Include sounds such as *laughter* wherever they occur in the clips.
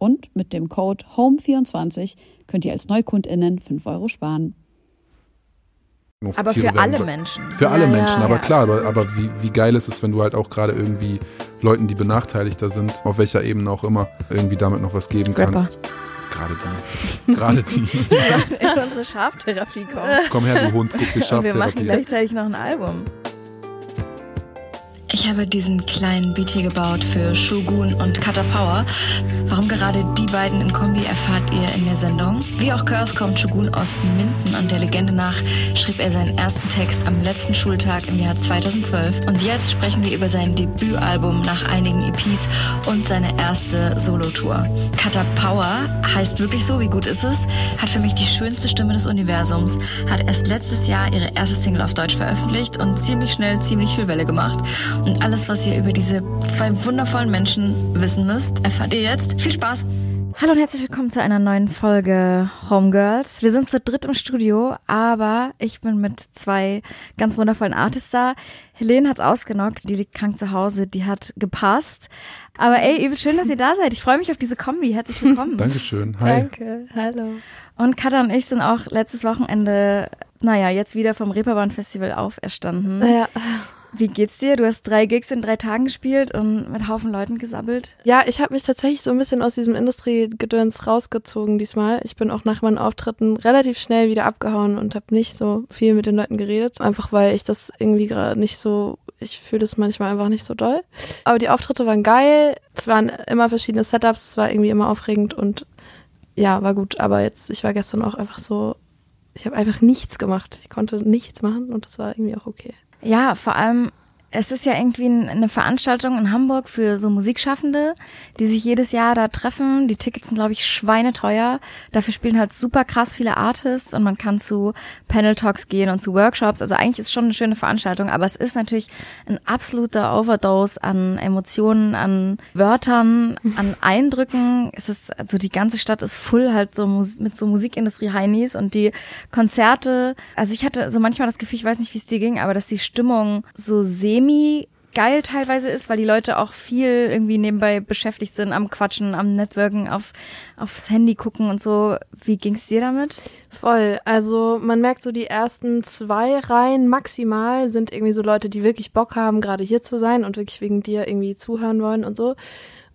Und mit dem Code HOME24 könnt ihr als NeukundInnen 5 Euro sparen. Aber für alle Menschen. Für ja, alle Menschen, ja, aber ja, klar, aber, aber wie, wie geil ist es, wenn du halt auch gerade irgendwie Leuten, die benachteiligter sind, auf welcher Ebene auch immer, irgendwie damit noch was geben Rapper. kannst. Gerade die. *laughs* Gerade die. *laughs* in unsere Schaftherapie kommen. Komm her, du Hund, guck die Schaftherapie. Und wir machen gleichzeitig noch ein Album. Ich habe diesen kleinen Beat hier gebaut für Shogun und Cutter Power. Warum gerade die beiden in Kombi erfahrt ihr in der Sendung. Wie auch Curse kommt Shogun aus Minden und der Legende nach schrieb er seinen ersten Text am letzten Schultag im Jahr 2012. Und jetzt sprechen wir über sein Debütalbum nach einigen EPs und seine erste Solotour. Cutter Power heißt wirklich so, wie gut ist es, hat für mich die schönste Stimme des Universums, hat erst letztes Jahr ihre erste Single auf Deutsch veröffentlicht und ziemlich schnell ziemlich viel Welle gemacht. Und alles, was ihr über diese zwei wundervollen Menschen wissen müsst, erfahrt ihr jetzt. Viel Spaß! Hallo und herzlich willkommen zu einer neuen Folge Homegirls. Wir sind zu dritt im Studio, aber ich bin mit zwei ganz wundervollen Artists da. Helene hat's ausgenockt, die liegt krank zu Hause, die hat gepasst. Aber ey, übel schön, dass ihr da seid. Ich freue mich auf diese Kombi. Herzlich *laughs* willkommen. Dankeschön. Hi. Danke. Hallo. Und Katha und ich sind auch letztes Wochenende, naja, jetzt wieder vom Reeperbahn Festival auferstanden. Ja. Wie geht's dir? Du hast drei Gigs in drei Tagen gespielt und mit Haufen Leuten gesabbelt. Ja, ich habe mich tatsächlich so ein bisschen aus diesem Industriegedöns rausgezogen diesmal. Ich bin auch nach meinen Auftritten relativ schnell wieder abgehauen und habe nicht so viel mit den Leuten geredet. Einfach weil ich das irgendwie gerade nicht so, ich fühle das manchmal einfach nicht so doll. Aber die Auftritte waren geil. Es waren immer verschiedene Setups. Es war irgendwie immer aufregend und ja, war gut. Aber jetzt, ich war gestern auch einfach so, ich habe einfach nichts gemacht. Ich konnte nichts machen und das war irgendwie auch okay. Ja, vor allem es ist ja irgendwie eine Veranstaltung in Hamburg für so Musikschaffende, die sich jedes Jahr da treffen. Die Tickets sind, glaube ich, schweineteuer. Dafür spielen halt super krass viele Artists und man kann zu Panel Talks gehen und zu Workshops. Also eigentlich ist es schon eine schöne Veranstaltung, aber es ist natürlich ein absoluter Overdose an Emotionen, an Wörtern, an Eindrücken. Es ist, also die ganze Stadt ist voll halt so mit so Musikindustrie-Heinis und die Konzerte. Also ich hatte so manchmal das Gefühl, ich weiß nicht, wie es dir ging, aber dass die Stimmung so sehr semi geil teilweise ist, weil die Leute auch viel irgendwie nebenbei beschäftigt sind, am Quatschen, am Networken, auf, aufs Handy gucken und so. Wie ging's dir damit? Voll. Also man merkt so, die ersten zwei Reihen maximal sind irgendwie so Leute, die wirklich Bock haben, gerade hier zu sein und wirklich wegen dir irgendwie zuhören wollen und so.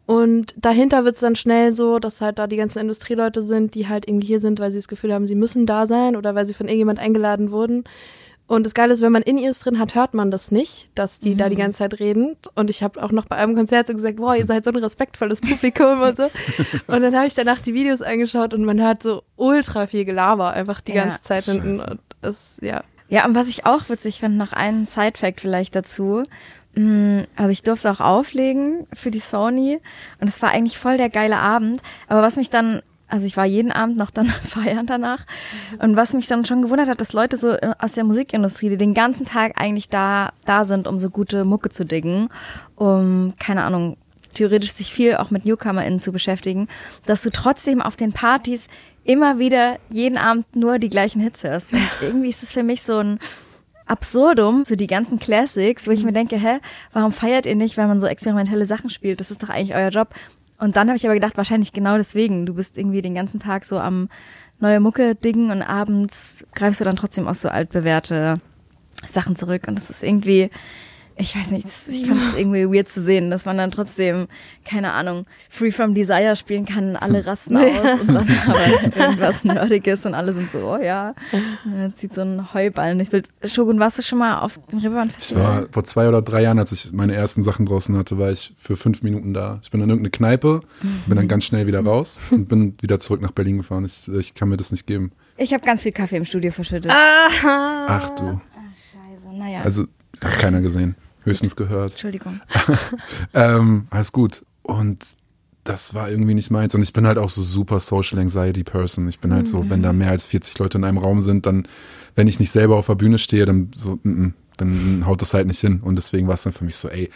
Und dahinter wird's dann schnell so, dass halt da die ganzen Industrieleute sind, die halt irgendwie hier sind, weil sie das Gefühl haben, sie müssen da sein oder weil sie von irgendjemand eingeladen wurden. Und das Geile ist, wenn man in ears drin hat, hört man das nicht, dass die mhm. da die mhm. ganze Zeit reden. Und ich habe auch noch bei einem Konzert so gesagt, boah, ihr seid so ein respektvolles Publikum und so. *laughs* Und dann habe ich danach die Videos angeschaut und man hört so ultra viel Gelaber einfach die ja, ganze Zeit hinten. Und das, ja. Ja, und was ich auch witzig finde, noch einen Side-Fact vielleicht dazu. Mm, also ich durfte auch auflegen für die Sony und es war eigentlich voll der geile Abend. Aber was mich dann also ich war jeden Abend noch dann *laughs* feiern danach. Und was mich dann schon gewundert hat, dass Leute so äh, aus der Musikindustrie, die den ganzen Tag eigentlich da, da sind, um so gute Mucke zu diggen, um, keine Ahnung, theoretisch sich viel auch mit NewcomerInnen zu beschäftigen, dass du trotzdem auf den Partys immer wieder jeden Abend nur die gleichen Hits hörst. Und irgendwie ist es für mich so ein Absurdum, so die ganzen Classics, wo ich mir denke, hä, warum feiert ihr nicht, wenn man so experimentelle Sachen spielt? Das ist doch eigentlich euer Job. Und dann habe ich aber gedacht, wahrscheinlich genau deswegen. Du bist irgendwie den ganzen Tag so am neue Mucke dingen und abends greifst du dann trotzdem auch so altbewährte Sachen zurück. Und das ist irgendwie, ich weiß nicht, ich fand es irgendwie weird zu sehen, dass man dann trotzdem, keine Ahnung, Free from Desire spielen kann, alle rasten *laughs* aus und dann aber irgendwas Nerdiges und alle sind so, oh ja, und dann zieht so ein Heuballen. Ich will, Shogun, warst du schon mal auf dem Reeperbahn Festival? Ich war vor zwei oder drei Jahren, als ich meine ersten Sachen draußen hatte, war ich für fünf Minuten da. Ich bin in irgendeine Kneipe, bin dann ganz schnell wieder raus und bin wieder zurück nach Berlin gefahren. Ich, ich kann mir das nicht geben. Ich habe ganz viel Kaffee im Studio verschüttet. Ach du. Ach, scheiße, naja. Also, hat keiner gesehen höchstens gehört. Entschuldigung. *laughs* ähm, alles gut. Und das war irgendwie nicht meins. Und ich bin halt auch so super Social Anxiety Person. Ich bin halt so, wenn da mehr als 40 Leute in einem Raum sind, dann, wenn ich nicht selber auf der Bühne stehe, dann so, n -n, dann haut das halt nicht hin. Und deswegen war es dann für mich so, ey,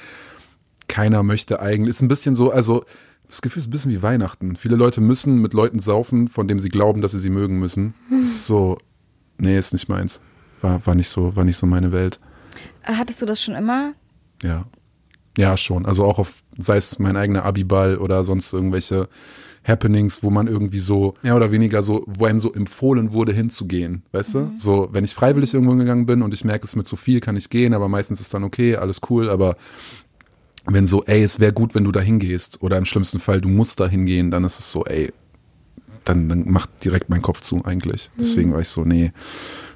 keiner möchte eigentlich, ist ein bisschen so, also das Gefühl ist ein bisschen wie Weihnachten. Viele Leute müssen mit Leuten saufen, von denen sie glauben, dass sie sie mögen müssen. Hm. Ist so, nee, ist nicht meins. War, war nicht so, war nicht so meine Welt. Hattest du das schon immer? Ja. Ja, schon. Also auch auf, sei es mein eigener Abiball oder sonst irgendwelche Happenings, wo man irgendwie so, mehr oder weniger so, wo einem so empfohlen wurde, hinzugehen. Weißt mhm. du? So, wenn ich freiwillig irgendwo gegangen bin und ich merke, es ist mir zu viel, kann ich gehen, aber meistens ist dann okay, alles cool, aber wenn so, ey, es wäre gut, wenn du da hingehst, oder im schlimmsten Fall, du musst da hingehen, dann ist es so, ey, dann, dann macht direkt mein Kopf zu eigentlich. Deswegen mhm. war ich so, nee,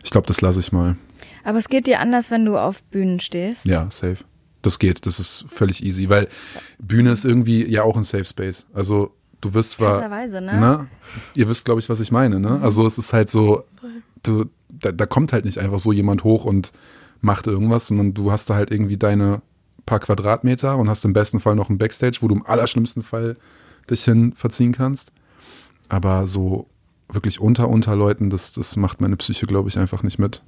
ich glaube, das lasse ich mal. Aber es geht dir anders, wenn du auf Bühnen stehst. Ja, safe. Das geht, das ist völlig easy, weil Bühne ist irgendwie ja auch ein Safe Space. Also du wirst zwar, Krasserweise, ne? ne? Ihr wisst, glaube ich, was ich meine, ne? Mhm. Also es ist halt so, du, da, da kommt halt nicht einfach so jemand hoch und macht irgendwas, sondern du hast da halt irgendwie deine paar Quadratmeter und hast im besten Fall noch ein Backstage, wo du im allerschlimmsten Fall dich hin verziehen kannst. Aber so wirklich unter unter Leuten, das, das macht meine Psyche, glaube ich, einfach nicht mit.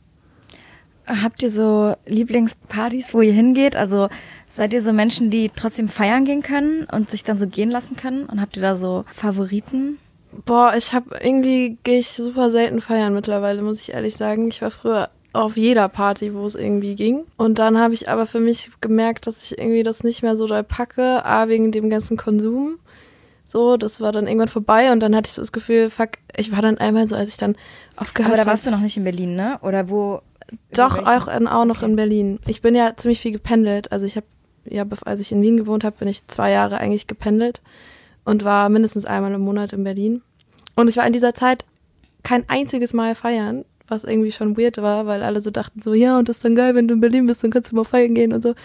Habt ihr so Lieblingspartys, wo ihr hingeht? Also seid ihr so Menschen, die trotzdem feiern gehen können und sich dann so gehen lassen können? Und habt ihr da so Favoriten? Boah, ich habe irgendwie gehe ich super selten feiern mittlerweile, muss ich ehrlich sagen. Ich war früher auf jeder Party, wo es irgendwie ging. Und dann habe ich aber für mich gemerkt, dass ich irgendwie das nicht mehr so doll packe, a wegen dem ganzen Konsum. So, das war dann irgendwann vorbei und dann hatte ich so das Gefühl, fuck, ich war dann einmal so, als ich dann aufgehört habe. Aber da warst hab, du noch nicht in Berlin, ne? Oder wo? Doch, auch, in, auch noch in Berlin. Ich bin ja ziemlich viel gependelt. Also ich habe, ja, als ich in Wien gewohnt habe, bin ich zwei Jahre eigentlich gependelt und war mindestens einmal im Monat in Berlin. Und ich war in dieser Zeit kein einziges Mal feiern, was irgendwie schon weird war, weil alle so dachten so, ja, und das ist dann geil, wenn du in Berlin bist, dann kannst du mal feiern gehen und so.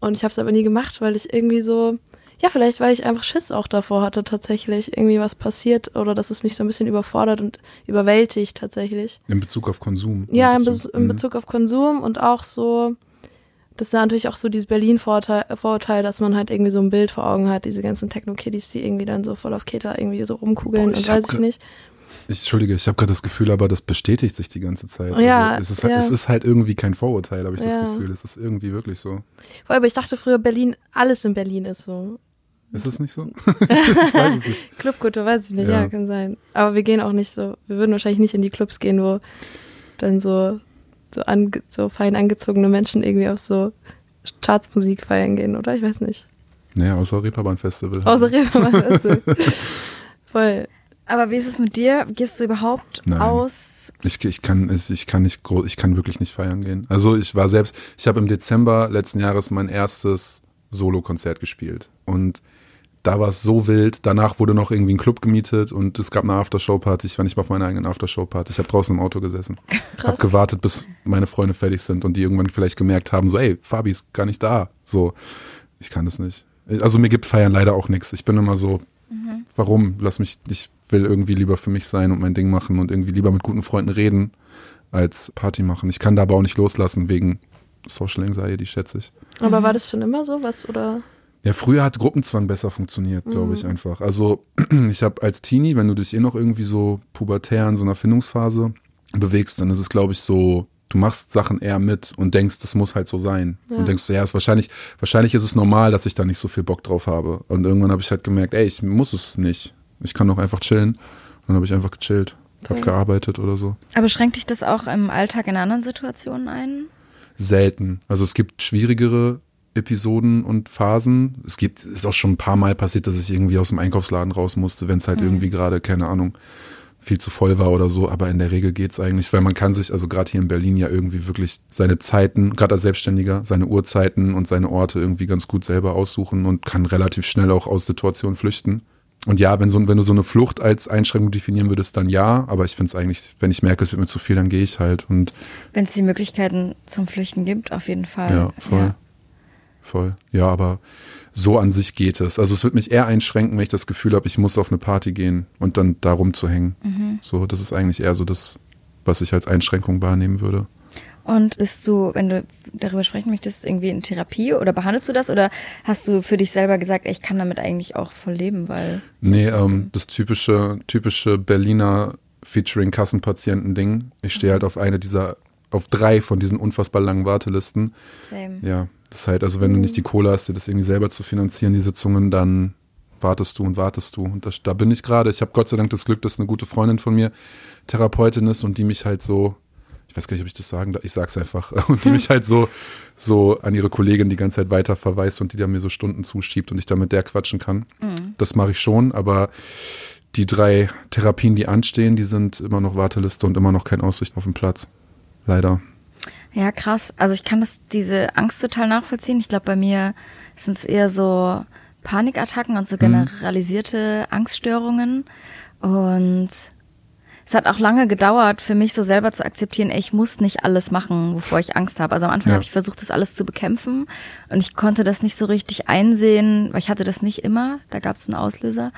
Und ich habe es aber nie gemacht, weil ich irgendwie so, ja, vielleicht, weil ich einfach Schiss auch davor hatte, tatsächlich irgendwie was passiert oder dass es mich so ein bisschen überfordert und überwältigt tatsächlich. In Bezug auf Konsum. Ja, in, Be in mhm. Bezug auf Konsum und auch so, das ist natürlich auch so dieses Berlin-Vorurteil, dass man halt irgendwie so ein Bild vor Augen hat, diese ganzen Techno-Kiddies, die irgendwie dann so voll auf Keta irgendwie so rumkugeln Boah, und weiß ich nicht. Ich, Entschuldige, ich habe gerade das Gefühl, aber das bestätigt sich die ganze Zeit. Ja, also es, ist, ja. es ist halt irgendwie kein Vorurteil, habe ich ja. das Gefühl. Es ist irgendwie wirklich so. Vor allem, ich dachte früher, Berlin, alles in Berlin ist so. Ist es nicht so? *laughs* *laughs* ich weiß es nicht. Clubkultur weiß ich nicht, ja. ja. kann sein. Aber wir gehen auch nicht so, wir würden wahrscheinlich nicht in die Clubs gehen, wo dann so, so, ange, so fein angezogene Menschen irgendwie auf so Chartsmusik feiern gehen, oder? Ich weiß nicht. Naja, außer Reeperbahn-Festival. Außer Reeperbahn-Festival. *laughs* Voll. Aber wie ist es mit dir? Gehst du überhaupt Nein. aus? Ich, ich kann ich kann nicht ich kann wirklich nicht feiern gehen. Also ich war selbst, ich habe im Dezember letzten Jahres mein erstes Solo-Konzert gespielt und da war es so wild. Danach wurde noch irgendwie ein Club gemietet und es gab eine Aftershow-Party. Ich war nicht mal auf meiner eigenen Aftershow-Party. Ich habe draußen im Auto gesessen. *laughs* Krass. Hab gewartet, bis meine Freunde fertig sind und die irgendwann vielleicht gemerkt haben, so, ey, Fabi ist gar nicht da. So, ich kann das nicht. Also mir gibt Feiern leider auch nichts. Ich bin immer so, mhm. warum? Lass mich, ich will irgendwie lieber für mich sein und mein Ding machen und irgendwie lieber mit guten Freunden reden, als Party machen. Ich kann da aber auch nicht loslassen wegen Social Anxiety, schätze ich. Aber mhm. war das schon immer so, was, oder? Ja, früher hat Gruppenzwang besser funktioniert, glaube mhm. ich einfach. Also *clears throat* ich habe als Teenie, wenn du dich eh noch irgendwie so pubertär in so einer Findungsphase bewegst, dann ist es, glaube ich, so, du machst Sachen eher mit und denkst, das muss halt so sein. Ja. Und denkst, ja, ist wahrscheinlich, wahrscheinlich ist es normal, dass ich da nicht so viel Bock drauf habe. Und irgendwann habe ich halt gemerkt, ey, ich muss es nicht. Ich kann doch einfach chillen. Und dann habe ich einfach gechillt, habe gearbeitet oder so. Aber schränkt dich das auch im Alltag in anderen Situationen ein? Selten. Also es gibt schwierigere Episoden und Phasen. Es gibt, ist auch schon ein paar Mal passiert, dass ich irgendwie aus dem Einkaufsladen raus musste, wenn es halt mhm. irgendwie gerade, keine Ahnung, viel zu voll war oder so, aber in der Regel geht's eigentlich, weil man kann sich, also gerade hier in Berlin ja irgendwie wirklich seine Zeiten, gerade als Selbstständiger, seine Uhrzeiten und seine Orte irgendwie ganz gut selber aussuchen und kann relativ schnell auch aus Situationen flüchten. Und ja, wenn, so, wenn du so eine Flucht als Einschränkung definieren würdest, dann ja, aber ich finde es eigentlich, wenn ich merke, es wird mir zu viel, dann gehe ich halt und Wenn es die Möglichkeiten zum Flüchten gibt, auf jeden Fall. ja, voll. Voll. Ja, aber so an sich geht es. Also es wird mich eher einschränken, wenn ich das Gefühl habe, ich muss auf eine Party gehen und dann da rumzuhängen. Mhm. So, das ist eigentlich eher so das, was ich als Einschränkung wahrnehmen würde. Und bist du, wenn du darüber sprechen möchtest, irgendwie in Therapie oder behandelst du das oder hast du für dich selber gesagt, ich kann damit eigentlich auch voll leben, weil Nee, ähm, das typische, typische Berliner Featuring Kassenpatienten-Ding. Ich stehe halt auf eine dieser, auf drei von diesen unfassbar langen Wartelisten. same. Ja, das ist halt, also wenn du nicht die Kohle hast, dir das irgendwie selber zu finanzieren, die Sitzungen, dann wartest du und wartest du. Und das, da bin ich gerade. Ich habe Gott sei Dank das Glück, dass eine gute Freundin von mir Therapeutin ist und die mich halt so, ich weiß gar nicht, ob ich das sagen darf, ich sag's einfach, *laughs* und die mich halt so, so an ihre Kollegin die ganze Zeit weiter verweist und die da mir so Stunden zuschiebt und ich da mit der quatschen kann. Das mache ich schon, aber die drei Therapien, die anstehen, die sind immer noch Warteliste und immer noch kein Aussicht auf den Platz. Leider. Ja, krass. Also ich kann das, diese Angst total nachvollziehen. Ich glaube, bei mir sind es eher so Panikattacken und so generalisierte Angststörungen. Und es hat auch lange gedauert, für mich so selber zu akzeptieren, ey, ich muss nicht alles machen, wovor ich Angst habe. Also am Anfang Ja. habe ich versucht, das alles zu bekämpfen und ich konnte das nicht so richtig einsehen, weil ich hatte das nicht immer. Da gab es einen Auslöser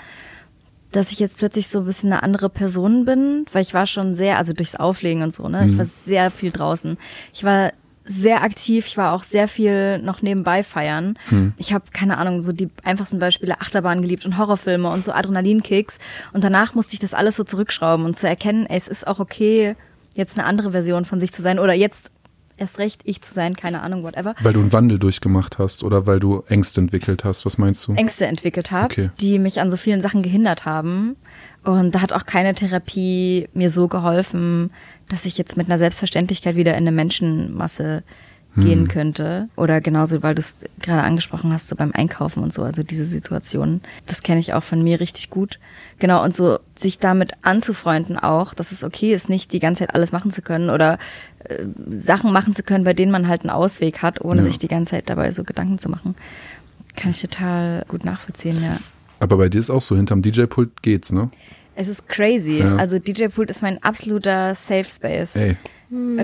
dass ich jetzt plötzlich so ein bisschen eine andere Person bin, weil ich war schon sehr, also durchs Auflegen und so, ne? Ich war sehr viel draußen. Ich war sehr aktiv, ich war auch sehr viel noch nebenbei feiern. Ich habe keine Ahnung, so die einfachsten Beispiele Achterbahn geliebt und Horrorfilme und so Adrenalinkicks und danach musste ich das alles so zurückschrauben und zu erkennen, ey, es ist auch okay, jetzt eine andere Version von sich zu sein oder jetzt erst recht ich zu sein, keine Ahnung, whatever. Weil du einen Wandel durchgemacht hast oder weil du Ängste entwickelt hast. Was meinst du? Ängste entwickelt habe, Okay. die mich an so vielen Sachen gehindert haben. Und da hat auch keine Therapie mir so geholfen, dass ich jetzt mit einer Selbstverständlichkeit wieder in eine Menschenmasse gehen könnte. Oder genauso, weil du es gerade angesprochen hast, so beim Einkaufen und so, also diese Situationen. Das kenne ich auch von mir richtig gut. Genau, und so sich damit anzufreunden auch, dass es okay ist, nicht die ganze Zeit alles machen zu können oder äh, Sachen machen zu können, bei denen man halt einen Ausweg hat, ohne Ja. sich die ganze Zeit dabei so Gedanken zu machen. Kann ich total gut nachvollziehen, ja. Aber bei dir ist auch so, hinterm DJ-Pult geht's, ne? Es ist crazy. Ja. Also DJ Pult ist mein absoluter Safe Space. Ey,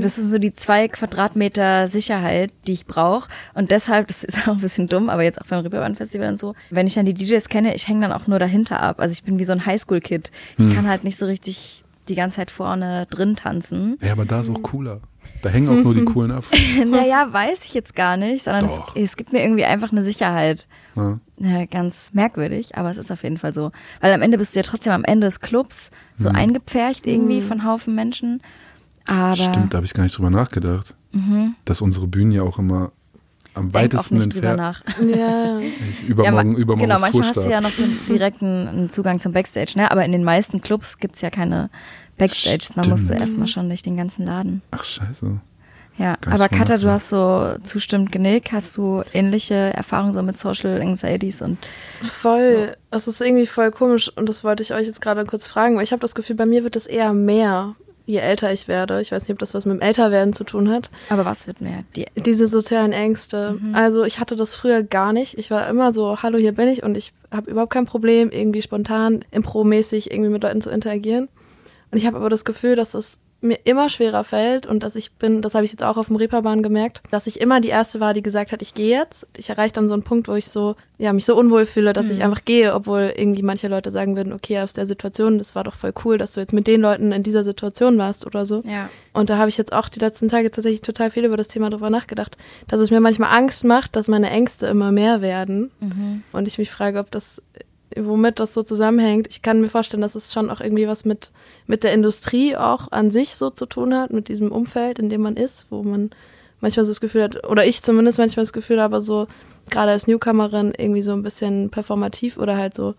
Das sind so die zwei Quadratmeter Sicherheit, die ich brauche. Und deshalb, das ist *laughs* auch ein bisschen dumm, aber jetzt auch beim Reeperbahn Festival und so, wenn ich dann die DJs kenne, ich hänge dann auch nur dahinter ab. Also ich bin wie so ein Highschool-Kid. Ich kann halt nicht so richtig die ganze Zeit vorne drin tanzen. ey, aber da ist auch cooler. Da hängen auch nur die *laughs* coolen ab. naja, weiß ich jetzt gar nicht, sondern es, es gibt mir irgendwie einfach eine Sicherheit. Ja. Ja, ganz merkwürdig, aber es ist auf jeden Fall so. Weil am Ende bist du ja trotzdem am Ende des Clubs so eingepfercht irgendwie von Haufen Menschen. Aber Stimmt, da habe ich gar nicht drüber nachgedacht. Dass unsere Bühnen ja auch immer am Mhm. weitesten entfernt. nach. Ja. *laughs* Ich, übermorgen, ma- übermorgen genau, manchmal hast du Tourstart. ja noch so einen direkten einen Zugang zum Backstage, ne? Aber in den meisten Clubs gibt's ja keine Backstages. Da musst du Stimmt. erstmal schon durch den ganzen Laden. Ach, scheiße. Ja, Gar aber Katha, du hast so zustimmt genickt. Hast du ähnliche Erfahrungen so mit Social Anxieties und Voll. Das ist irgendwie voll komisch und das wollte ich euch jetzt gerade kurz fragen, weil ich habe das Gefühl, bei mir wird es eher mehr, je älter ich werde. Ich weiß nicht, ob das was mit dem Älterwerden zu tun hat. aber was wird mehr? Die, Diese sozialen Ängste. Also ich hatte das früher gar nicht. Ich war immer so, hallo, hier bin ich und ich habe überhaupt kein Problem, irgendwie spontan, impromäßig irgendwie mit Leuten zu interagieren. Und ich habe aber das Gefühl, dass es mir immer schwerer fällt und dass ich bin, das habe ich jetzt auch auf dem Reeperbahn gemerkt, dass ich immer die erste war, die gesagt hat, ich gehe jetzt. Ich erreiche dann so einen Punkt, wo ich so, ja, mich so unwohl fühle, dass ich einfach gehe, obwohl irgendwie manche Leute sagen würden, okay, aus der Situation, das war doch voll cool, dass du jetzt mit den Leuten in dieser Situation warst oder so. ja. Und da habe ich jetzt auch die letzten Tage tatsächlich total viel über das Thema drüber nachgedacht, dass es mir manchmal Angst macht, dass meine Ängste immer mehr werden. Und ich mich frage, ob das, womit das so zusammenhängt. Ich kann mir vorstellen, dass es schon auch irgendwie was mit, mit der Industrie auch an sich so zu tun hat, mit diesem Umfeld, in dem man ist, wo man manchmal so das Gefühl hat, oder ich zumindest manchmal das Gefühl habe, so gerade als Newcomerin irgendwie so ein bisschen performativ oder halt so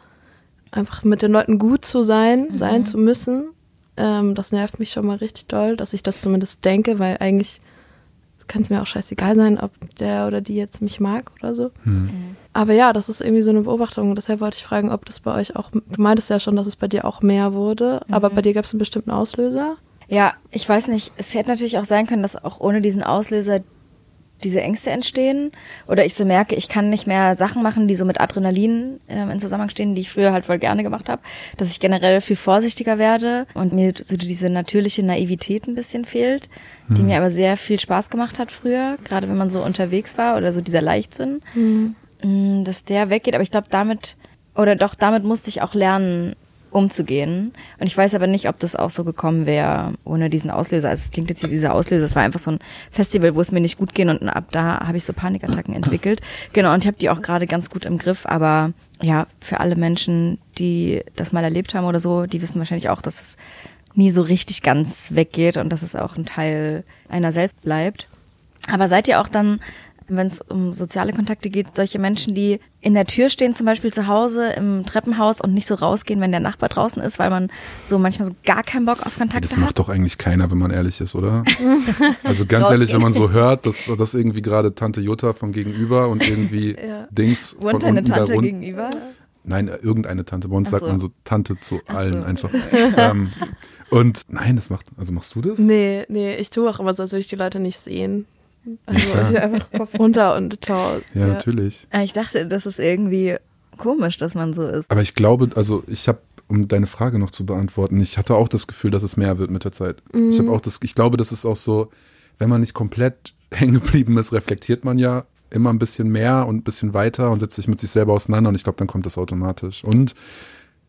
einfach mit den Leuten gut zu sein, sein zu müssen. Ähm, das nervt mich schon mal richtig doll, dass ich das zumindest denke, weil eigentlich kann es mir auch scheißegal sein, ob der oder die jetzt mich mag oder so. Hm. Aber ja, das ist irgendwie so eine Beobachtung. Deshalb wollte ich fragen, ob das bei euch auch, du meintest ja schon, dass es bei dir auch mehr wurde, aber bei dir gab es einen bestimmten Auslöser. Ja, ich weiß nicht. Es hätte natürlich auch sein können, dass auch ohne diesen Auslöser diese Ängste entstehen oder ich so merke, ich kann nicht mehr Sachen machen, die so mit Adrenalin ähm, in Zusammenhang stehen, die ich früher halt voll gerne gemacht habe, dass ich generell viel vorsichtiger werde und mir so diese natürliche Naivität ein bisschen fehlt, die mir aber sehr viel Spaß gemacht hat früher, gerade wenn man so unterwegs war oder so dieser Leichtsinn, mm, dass der weggeht. Aber ich glaube, damit oder doch damit musste ich auch lernen, umzugehen. Und ich weiß aber nicht, ob das auch so gekommen wäre ohne diesen Auslöser. Also es klingt jetzt hier dieser Auslöser, es war einfach so ein Festival, wo es mir nicht gut ging und ab da habe ich so Panikattacken entwickelt. *laughs* Genau, und ich habe die auch gerade ganz gut im Griff, aber ja, für alle Menschen, die das mal erlebt haben oder so, die wissen wahrscheinlich auch, dass es nie so richtig ganz weggeht und dass es auch ein Teil einer selbst bleibt. Aber seid ihr auch dann wenn es um soziale Kontakte geht, solche Menschen, die in der Tür stehen, zum Beispiel zu Hause im Treppenhaus und nicht so rausgehen, wenn der Nachbar draußen ist, weil man so manchmal so gar keinen Bock auf Kontakte Das hat. macht doch eigentlich keiner, wenn man ehrlich ist, oder? *laughs* Also ganz ehrlich, wenn man so hört, dass, dass irgendwie gerade Tante Jutta von gegenüber und irgendwie *laughs* Dings von Wohnt deine unten da Tante rund- gegenüber? Nein, irgendeine Tante. Bei uns Ach sagt so. man so Tante zu Ach allen so. einfach. *laughs* ähm, und nein, das macht, also machst du das? Nee, nee, ich tue auch immer so, als würde ich die Leute nicht sehen. Also ich einfach Kopf runter und schau. Ja, natürlich. Ah, Ich dachte, das ist irgendwie komisch, dass man so ist. Aber ich glaube, also ich habe, um deine Frage noch zu beantworten, ich hatte auch das Gefühl, dass es mehr wird mit der Zeit. Ich habe auch das, ich glaube, das ist auch so, wenn man nicht komplett *laughs* hängen geblieben ist, reflektiert man ja immer ein bisschen mehr und ein bisschen weiter und setzt sich mit sich selber auseinander und ich glaube, dann kommt das automatisch. Und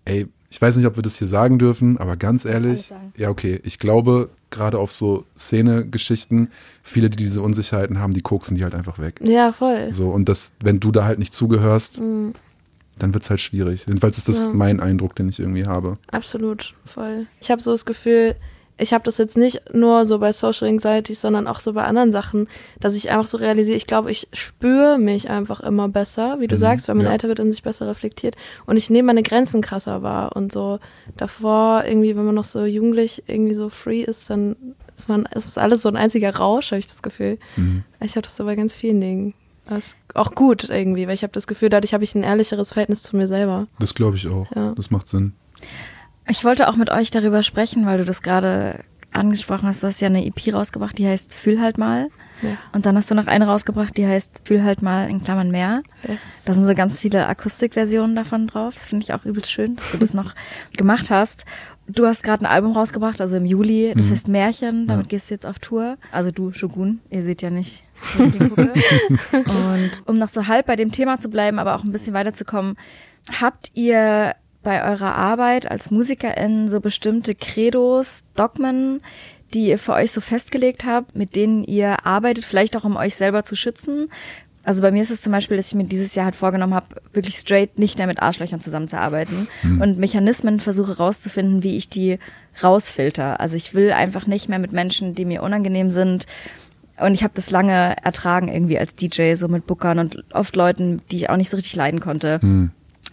ey, ich weiß nicht, ob wir das hier sagen dürfen, aber ganz ehrlich, ja, okay, ich glaube, gerade auf so Szene-Geschichten, viele, die diese Unsicherheiten haben, die koksen die halt einfach weg. Ja, voll. So, und das, wenn du da halt nicht zugehörst, dann wird's halt schwierig. Jedenfalls ist das Ja. mein Eindruck, den ich irgendwie habe. Absolut, voll. Ich habe so das Gefühl, ich habe das jetzt nicht nur so bei Social Anxiety, sondern auch so bei anderen Sachen, dass ich einfach so realisiere, ich glaube, ich spüre mich einfach immer besser, wie du Mhm, sagst, wenn man ja. älter wird und sich besser reflektiert. Und ich nehme meine Grenzen krasser wahr. Und so davor, irgendwie, wenn man noch so jugendlich irgendwie so free ist, dann ist man, es ist alles so ein einziger Rausch, habe ich das Gefühl. Mhm. Ich habe das so bei ganz vielen Dingen. Das ist auch gut irgendwie, weil ich habe das Gefühl, dadurch habe ich ein ehrlicheres Verhältnis zu mir selber. Das glaube ich auch. Ja. Das macht Sinn. Ich wollte auch mit euch darüber sprechen, weil du das gerade angesprochen hast. Du hast ja eine EP rausgebracht, die heißt Fühl halt mal. Ja. Und dann hast du noch eine rausgebracht, die heißt Fühl halt mal in Klammern mehr. Yes. Da sind so ganz viele Akustikversionen davon drauf. Das finde ich auch übelst schön, dass du das noch *laughs* gemacht hast. Du hast gerade ein Album rausgebracht, also im Juli. Das heißt Märchen. Damit gehst du jetzt auf Tour. Also du, Shogun. Ihr seht ja nicht. *laughs* Und um noch so halb bei dem Thema zu bleiben, aber auch ein bisschen weiterzukommen, habt ihr bei eurer Arbeit als MusikerInnen so bestimmte Credos, Dogmen, die ihr für euch so festgelegt habt, mit denen ihr arbeitet, vielleicht auch um euch selber zu schützen? Also bei mir ist es zum Beispiel, dass ich mir dieses Jahr halt vorgenommen habe, wirklich straight nicht mehr mit Arschlöchern zusammenzuarbeiten und Mechanismen versuche rauszufinden, wie ich die rausfilter. Also ich will einfach nicht mehr mit Menschen, die mir unangenehm sind. Und ich habe das lange ertragen irgendwie als DJ, so mit Bookern und oft Leuten, die ich auch nicht so richtig leiden konnte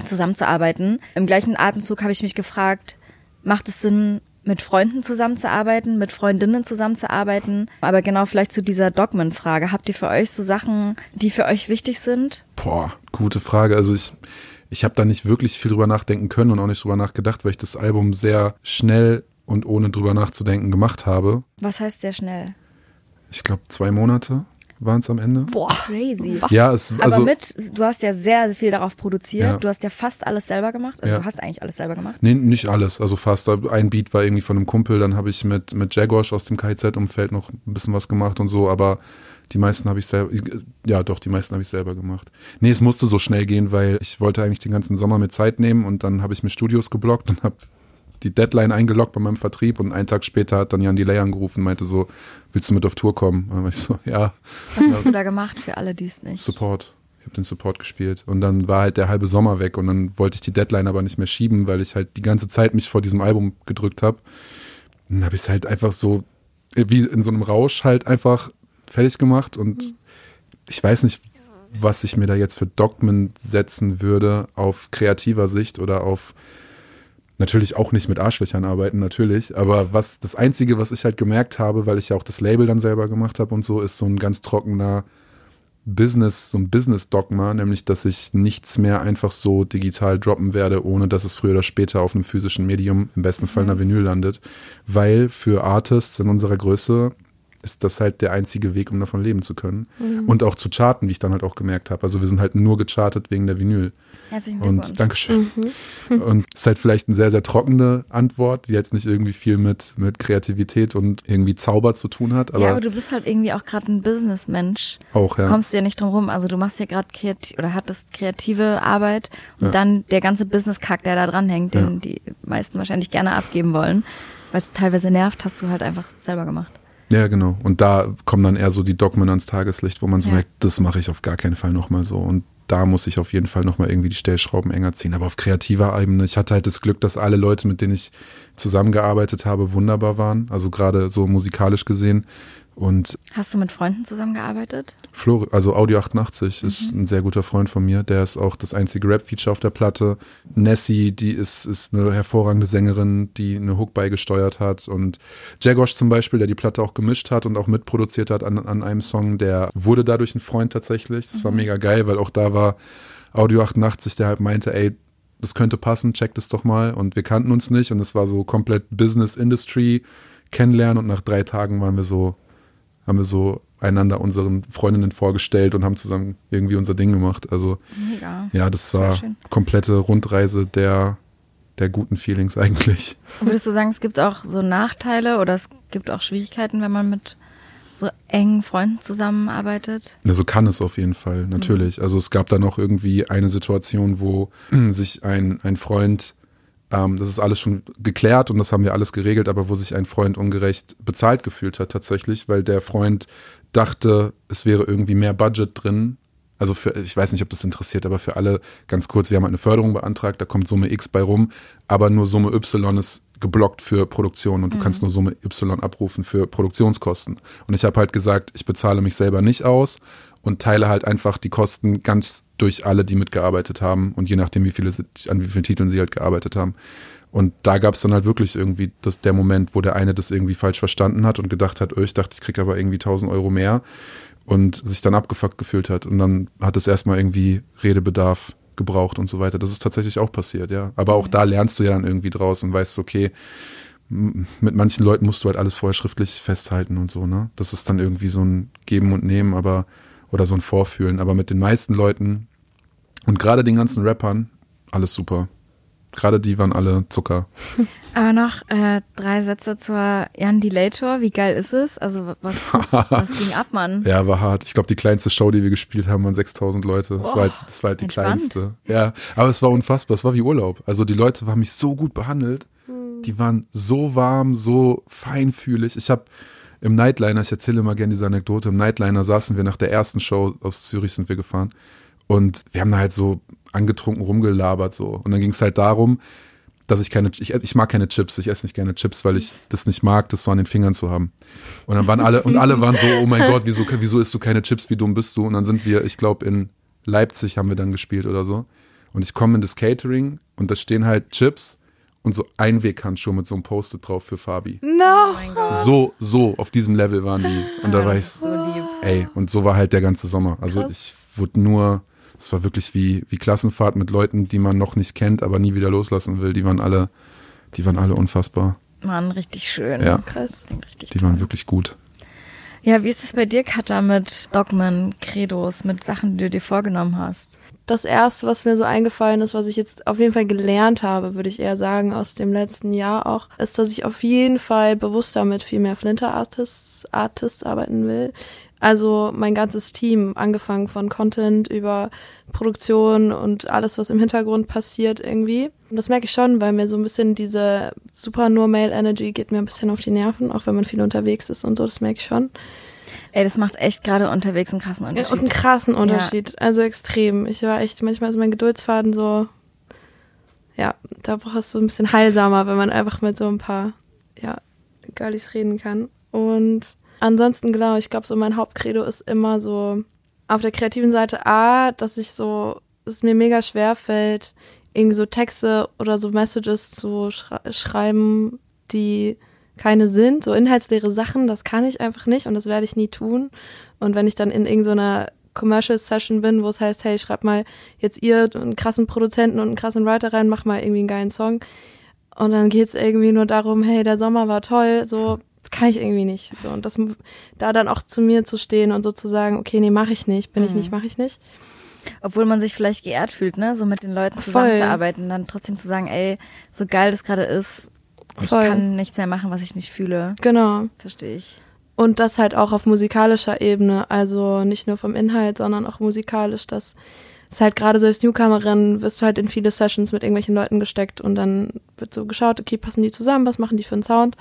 zusammenzuarbeiten. Im gleichen Atemzug habe ich mich gefragt, macht es Sinn, mit Freunden zusammenzuarbeiten, mit Freundinnen zusammenzuarbeiten? Aber genau vielleicht zu dieser Dogmenfrage. Habt ihr für euch so Sachen, die für euch wichtig sind? Boah, gute Frage. Also ich, ich habe da nicht wirklich viel drüber nachdenken können und auch nicht drüber nachgedacht, weil ich das Album sehr schnell und ohne drüber nachzudenken gemacht habe. Was heißt sehr schnell? Ich glaube, zwei Monate waren es am Ende. Boah. Crazy. Ja, es, Aber also, mit, du hast ja sehr viel darauf produziert. Ja. Du hast ja fast alles selber gemacht. Also Ja. du hast eigentlich alles selber gemacht. Nee, nicht alles, also fast. Ein Beat war irgendwie von einem Kumpel, dann habe ich mit, mit Jaguars aus dem KZ-Umfeld noch ein bisschen was gemacht und so, aber die meisten habe ich selber, ja doch, die meisten habe ich selber gemacht. Nee, es musste so schnell gehen, weil ich wollte eigentlich den ganzen Sommer mit Zeit nehmen und dann habe ich mir Studios geblockt und habe die Deadline eingeloggt bei meinem Vertrieb und einen Tag später hat dann Jan Delay angerufen und meinte so, willst du mit auf Tour kommen? Und dann war ich so, ja, Was hast du da gemacht für alle, die es nicht? Support. Ich habe den Support gespielt. Und dann war halt der halbe Sommer weg und dann wollte ich die Deadline aber nicht mehr schieben, weil ich halt die ganze Zeit mich vor diesem Album gedrückt habe. Dann habe ich es halt einfach so, wie in so einem Rausch halt einfach fertig gemacht und ich weiß nicht, was ich mir da jetzt für Dogmen setzen würde auf kreativer Sicht oder auf natürlich auch nicht mit Arschlöchern arbeiten, natürlich. Aber was das Einzige, was ich halt gemerkt habe, weil ich ja auch das Label dann selber gemacht habe und so, ist so ein ganz trockener Business, so ein Business-Dogma, nämlich, dass ich nichts mehr einfach so digital droppen werde, ohne dass es früher oder später auf einem physischen Medium, im besten Fall einer Vinyl landet. Weil für Artists in unserer Größe ist das halt der einzige Weg, um davon leben zu können. Mhm. Und auch zu charten, wie ich dann halt auch gemerkt habe. Also wir sind halt nur gechartet wegen der Vinyl. Herzlichen Glückwunsch. Und Dankeschön. Mhm. Und ist halt vielleicht eine sehr, sehr trockene Antwort, die jetzt nicht irgendwie viel mit, mit Kreativität und irgendwie Zauber zu tun hat. Aber, ja, aber du bist halt irgendwie auch gerade ein Businessmensch. auch, ja. Kommst du ja nicht drum rum. Also du machst ja gerade kreativ oder hattest kreative Arbeit und Ja. dann der ganze Business-Kack, der da dranhängt, den Ja. die meisten wahrscheinlich gerne abgeben wollen, weil es teilweise nervt, hast du halt einfach selber gemacht. Ja, genau. Und da kommen dann eher so die Dogmen ans Tageslicht, wo man so Ja. merkt, das mache ich auf gar keinen Fall nochmal so. Und da muss ich auf jeden Fall nochmal irgendwie die Stellschrauben enger ziehen. Aber auf kreativer Ebene, ich hatte halt das Glück, dass alle Leute, mit denen ich zusammengearbeitet habe, wunderbar waren. Also gerade so musikalisch gesehen. Und Hast du mit Freunden zusammengearbeitet? Flori, also Audio 88 ist ein sehr guter Freund von mir. Der ist auch das einzige Rap-Feature auf der Platte. Nessie, die ist, ist eine hervorragende Sängerin, die eine Hook beigesteuert hat. Und Jagosh zum Beispiel, der die Platte auch gemischt hat und auch mitproduziert hat an, an einem Song, der wurde dadurch ein Freund tatsächlich. Das war mega geil, weil auch da war Audio 88, der halt meinte, ey, das könnte passen, check das doch mal. Und wir kannten uns nicht und es war so komplett Business Industry kennenlernen und nach drei Tagen waren wir so, haben wir so einander unseren Freundinnen vorgestellt und haben zusammen irgendwie unser Ding gemacht. Also Mega. ja, das war schön. komplette Rundreise der, der guten Feelings eigentlich. Würdest du sagen, es gibt auch so Nachteile oder es gibt auch Schwierigkeiten, wenn man mit so engen Freunden zusammenarbeitet? Ja, so kann es auf jeden Fall, natürlich. Also es gab da noch irgendwie eine Situation, wo sich ein, ein Freund, ähm, das ist alles schon geklärt und das haben wir alles geregelt, aber wo sich ein Freund ungerecht bezahlt gefühlt hat tatsächlich, weil der Freund dachte, es wäre irgendwie mehr Budget drin. Also für, ich weiß nicht, ob das interessiert, aber für alle ganz kurz, wir haben halt eine Förderung beantragt, da kommt Summe X bei rum, aber nur Summe Y ist geblockt für Produktion und du kannst nur Summe Y abrufen für Produktionskosten. Und ich habe halt gesagt, ich bezahle mich selber nicht aus und teile halt einfach die Kosten ganz durch alle, die mitgearbeitet haben und je nachdem, wie viele, an wie vielen Titeln sie halt gearbeitet haben. Und da gab es dann halt wirklich irgendwie das, der Moment, wo der eine das irgendwie falsch verstanden hat und gedacht hat, oh, ich dachte, ich krieg aber irgendwie 1000 Euro mehr und sich dann abgefuckt gefühlt hat. Und dann hat es erstmal irgendwie Redebedarf gebraucht und so weiter. Das ist tatsächlich auch passiert, ja. Aber auch da lernst du ja dann irgendwie draus und weißt, okay, mit manchen Leuten musst du halt alles vorher schriftlich festhalten und so, ne? Das ist dann irgendwie so ein Geben und Nehmen, aber, oder so ein Vorfühlen. Aber mit den meisten Leuten und gerade den ganzen Rappern, alles super. Gerade die waren alle Zucker. *laughs* Aber noch äh, drei Sätze zur Jan Dilator. Wie geil ist es? Also was, *laughs* was ging ab, Mann? Ja, war hart. Ich glaube, die kleinste Show, die wir gespielt haben, waren 6000 Leute. Das, war halt, das war halt die entspannt. kleinste. Ja, aber es war unfassbar. Es war wie Urlaub. Also die Leute haben mich so gut behandelt. Die waren so warm, so feinfühlig. Ich habe im Nightliner, ich erzähle immer gerne diese Anekdote, im Nightliner saßen wir nach der ersten Show aus Zürich sind wir gefahren und wir haben da halt so angetrunken rumgelabert so und dann ging es halt darum, dass ich keine, ich, ich mag keine Chips, ich esse nicht gerne Chips, weil ich das nicht mag, das so an den Fingern zu haben. Und dann waren alle, und alle waren so, oh mein Gott, wieso, wieso isst du keine Chips, wie dumm bist du? Und dann sind wir, ich glaube, in Leipzig haben wir dann gespielt oder so. Und ich komme in das Catering und da stehen halt Chips und so Einweghandschuhe mit so einem Post-it drauf für Fabi. No. mein Gott. So, so, auf diesem Level waren die. Und da war ich, so lieb. ey, und so war halt der ganze Sommer. Also Krass. ich wurde nur, es war wirklich wie, wie Klassenfahrt mit Leuten, die man noch nicht kennt, aber nie wieder loslassen will. Die waren alle, die waren alle unfassbar. Mann, richtig schön. Ja. Krass. Richtig Die toll. waren wirklich gut. Ja, wie ist es bei dir, Katha, mit Dogmen, Credos, mit Sachen, die du dir vorgenommen hast? Das erste, was mir so eingefallen ist, was ich jetzt auf jeden Fall gelernt habe, würde ich eher sagen, aus dem letzten Jahr auch, ist, dass ich auf jeden Fall bewusster mit viel mehr Flinter-Artists Artists arbeiten will. Also mein ganzes Team, angefangen von Content über Produktion und alles, was im Hintergrund passiert irgendwie. Und das merke ich schon, weil mir so ein bisschen diese super nur Male Energy geht mir ein bisschen auf die Nerven, auch wenn man viel unterwegs ist und so, das merke ich schon. Ey, das macht echt gerade unterwegs einen krassen Unterschied. Und einen krassen Unterschied. Also extrem. Ich war echt, manchmal ist mein Geduldsfaden so, ja, da braucht es so ein bisschen heilsamer, wenn man einfach mit so ein paar, ja, Girlies reden kann. Und ansonsten, genau, ich glaube, so mein Hauptcredo ist immer so auf der kreativen Seite A, dass ich so, es mir mega schwer fällt, irgendwie so Texte oder so Messages zu schra schreiben, die keine sind, so inhaltsleere Sachen, das kann ich einfach nicht und das werde ich nie tun. Und wenn ich dann in irgendeiner Commercial Session bin, wo es heißt, hey, schreib mal jetzt ihr einen krassen Produzenten und einen krassen Writer rein, mach mal irgendwie einen geilen Song. Und dann geht's irgendwie nur darum, hey, der Sommer war toll, so, kann ich irgendwie nicht. So, und das da dann auch zu mir zu stehen und so zu sagen, okay, nee, mache ich nicht, bin ich nicht, mache ich nicht. Obwohl man sich vielleicht geehrt fühlt, ne, so mit den Leuten Voll. zusammenzuarbeiten, dann trotzdem zu sagen, ey, so geil das gerade ist, ich Voll. kann nichts mehr machen, was ich nicht fühle. Genau. Verstehe ich. Und das halt auch auf musikalischer Ebene, also nicht nur vom Inhalt, sondern auch musikalisch. Das ist halt gerade so als Newcomerin, wirst du halt in viele Sessions mit irgendwelchen Leuten gesteckt und dann wird so geschaut, okay, passen die zusammen, was machen die für einen Sound?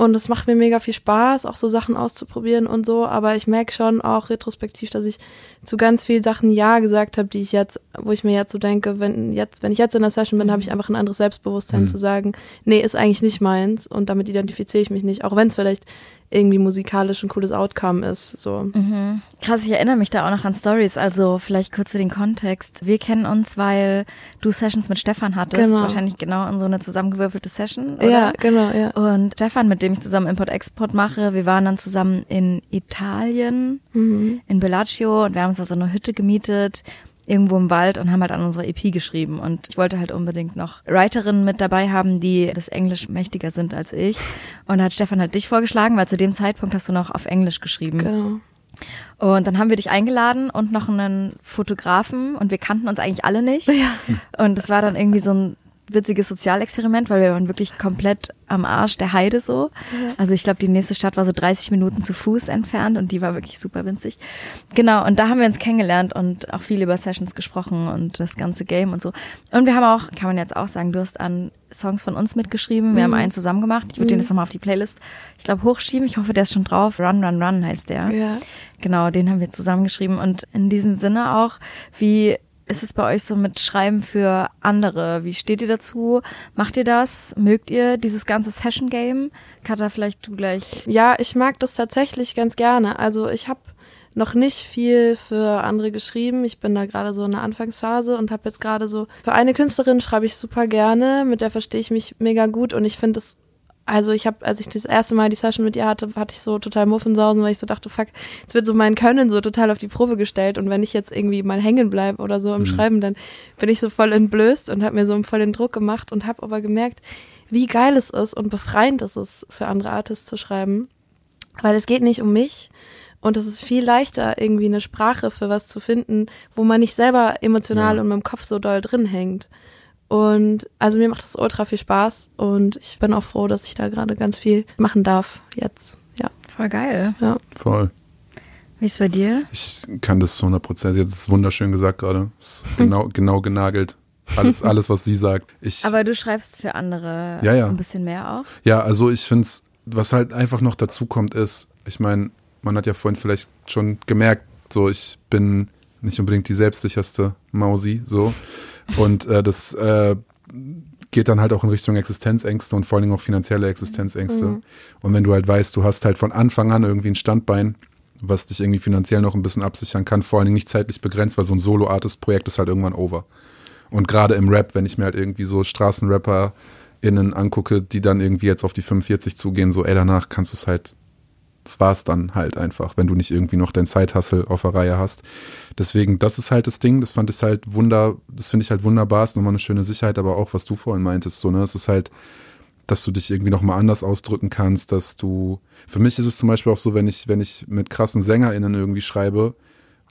Und es macht mir mega viel Spaß, auch so Sachen auszuprobieren und so. Aber ich merke schon auch retrospektiv, dass ich zu ganz vielen Sachen Ja gesagt habe, die ich jetzt, wo ich mir jetzt so denke, wenn jetzt, wenn ich jetzt in der Session bin, habe ich einfach ein anderes Selbstbewusstsein Mhm. zu sagen, nee, ist eigentlich nicht meins und damit identifiziere ich mich nicht, auch wenn es vielleicht irgendwie musikalisch ein cooles Outcome ist. So. Mhm. Krass, ich erinnere mich da auch noch an Stories. Also vielleicht kurz für den Kontext. Wir kennen uns, weil du Sessions mit Stefan hattest. Genau. Wahrscheinlich genau in so eine zusammengewürfelte Session, oder? Ja, genau, ja. Und Stefan, mit dem ich zusammen Import-Export mache, wir waren dann zusammen in Italien, Mhm. in Bellagio und wir haben uns da so eine Hütte gemietet, irgendwo im Wald und haben halt an unsere EP geschrieben. Und ich wollte halt unbedingt noch Writerinnen mit dabei haben, die das Englisch mächtiger sind als ich. Und da hat Stefan halt dich vorgeschlagen, weil zu dem Zeitpunkt hast du noch auf Englisch geschrieben. Genau. Und dann haben wir dich eingeladen und noch einen Fotografen und wir kannten uns eigentlich alle nicht. Und es war dann irgendwie so ein witziges Sozialexperiment, weil wir waren wirklich komplett am Arsch der Heide so. Also ich glaube, die nächste Stadt war so 30 Minuten zu Fuß entfernt und die war wirklich super winzig. Genau, und da haben wir uns kennengelernt und auch viel über Sessions gesprochen und das ganze Game und so. Und wir haben auch, kann man jetzt auch sagen, du hast an Songs von uns mitgeschrieben. Wir haben einen zusammen gemacht. Ich würde den jetzt nochmal auf die Playlist, ich glaube, hochschieben. Ich hoffe, der ist schon drauf. Run, Run, Run heißt der. Ja. Genau, den haben wir zusammengeschrieben. Und in diesem Sinne auch, wie ist es bei euch so mit Schreiben für andere? Wie steht ihr dazu? Macht ihr das? Mögt ihr dieses ganze Session-Game? Katha, vielleicht du gleich. Ja, ich mag das tatsächlich ganz gerne. Also ich habe noch nicht viel für andere geschrieben. Ich bin da gerade so in der Anfangsphase und habe jetzt gerade so für eine Künstlerin schreibe ich super gerne, mit der verstehe ich mich mega gut und ich finde es also ich habe, als ich das erste Mal die Session mit ihr hatte, hatte ich so total Muffensausen, weil ich so dachte, fuck, jetzt wird so mein Können so total auf die Probe gestellt und wenn ich jetzt irgendwie mal hängen bleibe oder so im Schreiben, dann bin ich so voll entblößt und habe mir so voll den Druck gemacht und habe aber gemerkt, wie geil es ist und befreiend es ist, für andere Artists zu schreiben, weil es geht nicht um mich und es ist viel leichter, irgendwie eine Sprache für was zu finden, wo man nicht selber emotional Ja. und mit dem Kopf so doll drin hängt. Und also mir macht das ultra viel Spaß und ich bin auch froh, dass ich da gerade ganz viel machen darf jetzt. Ja. Voll geil. Voll. Wie ist bei dir? Ich kann das zu 100 Prozent. Jetzt ist es wunderschön gesagt gerade. Ist Genau, genau genagelt. Alles, *laughs* alles, was sie sagt. Ich, Aber du schreibst für andere Ja, ja. ein bisschen mehr auch. Ja, also ich finde es, was halt einfach noch dazu kommt, ist, ich meine, man hat ja vorhin vielleicht schon gemerkt, so ich bin nicht unbedingt die selbstsicherste Mausi, so. Und äh, das äh, geht dann halt auch in Richtung Existenzängste und vor allen Dingen auch finanzielle Existenzängste. Und wenn du halt weißt, du hast halt von Anfang an irgendwie ein Standbein, was dich irgendwie finanziell noch ein bisschen absichern kann, vor allen Dingen nicht zeitlich begrenzt, weil so ein Solo-Artist-Projekt ist halt irgendwann over. Und gerade im Rap, wenn ich mir halt irgendwie so StraßenrapperInnen angucke, die dann irgendwie jetzt auf die 45 zugehen, so ey, danach kannst du es halt, das war's dann halt einfach, wenn du nicht irgendwie noch dein Side-Hustle auf der Reihe hast. Deswegen, das ist halt das Ding, das fand ich halt wunder, das finde ich halt wunderbar, ist nochmal eine schöne Sicherheit, aber auch, was du vorhin meintest, so, ne, es ist halt, dass du dich irgendwie nochmal anders ausdrücken kannst, dass du, für mich ist es zum Beispiel auch so, wenn ich, wenn ich mit krassen SängerInnen irgendwie schreibe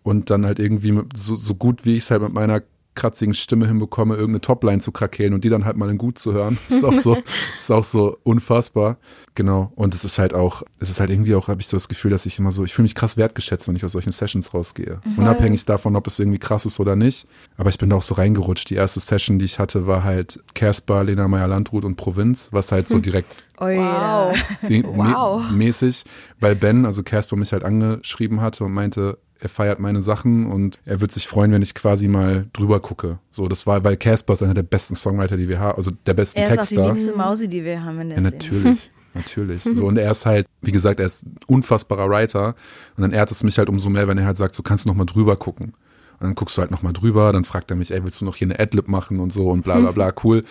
und dann halt irgendwie so, so gut wie ich es halt mit meiner kratzigen Stimme hinbekomme, irgendeine Topline zu krakeelen und die dann halt mal in gut zu hören. *laughs* ist auch so, *laughs* ist auch so unfassbar. Genau. Und es ist halt auch, es ist halt irgendwie auch, habe ich so das Gefühl, dass ich immer so, ich fühle mich krass wertgeschätzt, wenn ich aus solchen Sessions rausgehe. Unabhängig davon, ob es irgendwie krass ist oder nicht. Aber ich bin da auch so reingerutscht. Die erste Session, die ich hatte, war halt Casper, Lena Meyer-Landrut und Provinz, was halt so *laughs* direkt Oh Wow. mä- mäßig, weil Ben, also Casper, mich halt angeschrieben hatte und meinte, er feiert meine Sachen und er wird sich freuen, wenn ich quasi mal drüber gucke. So, das war, weil Casper ist einer der besten Songwriter, die wir haben, also der besten Er ist auch die Texter. liebste Mausi, die wir haben in der Ja, Szene. natürlich. *laughs* Natürlich. So, und er ist halt, wie gesagt, er ist ein unfassbarer Writer. Und dann ehrt es mich halt umso mehr, wenn er halt sagt, so kannst du noch mal drüber gucken. Und dann guckst du halt nochmal drüber, dann fragt er mich, ey, willst du noch hier eine Adlib machen und so und bla bla bla, *laughs* cool.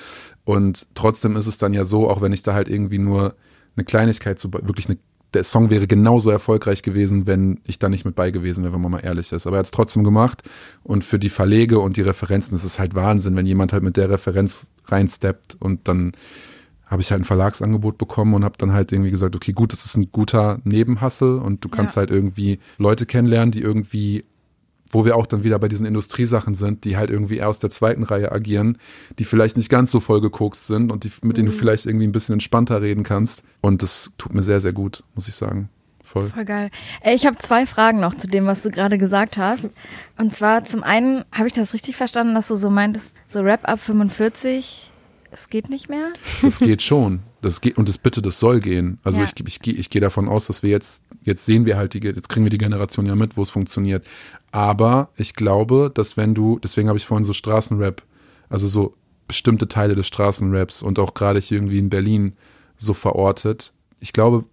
Und trotzdem ist es dann ja so, auch wenn ich da halt irgendwie nur eine Kleinigkeit, so wirklich eine, der Song wäre genauso erfolgreich gewesen, wenn ich da nicht mit bei gewesen wäre, wenn man mal ehrlich ist. Aber er hat es trotzdem gemacht und für die Verlege und die Referenzen ist es halt Wahnsinn, wenn jemand halt mit der Referenz reinsteppt und dann habe ich halt ein Verlagsangebot bekommen und habe dann halt irgendwie gesagt, okay, gut, das ist ein guter Nebenhassel und du kannst Ja. halt irgendwie Leute kennenlernen, die irgendwie, wo wir auch dann wieder bei diesen Industriesachen sind, die halt irgendwie eher aus der zweiten Reihe agieren, die vielleicht nicht ganz so voll gekokst sind und die, mit denen du vielleicht irgendwie ein bisschen entspannter reden kannst. Und das tut mir sehr, sehr gut, muss ich sagen. Voll. Voll geil. Ey, ich habe zwei Fragen noch zu dem, was du gerade gesagt hast. Und zwar zum einen, habe ich das richtig verstanden, dass du so meintest, so Rap ab 45, es geht nicht mehr? Das *laughs* geht schon. Das geht, und das bitte, das soll gehen. Also Ja. ich, ich, gehe- ich gehe davon aus, dass wir jetzt, jetzt sehen wir halt die, jetzt kriegen wir die Generation ja mit, wo es funktioniert. Aber ich glaube, dass wenn du, deswegen habe ich vorhin so Straßenrap, also so bestimmte Teile des Straßenraps und auch gerade hier irgendwie in Berlin so verortet. Ich glaube,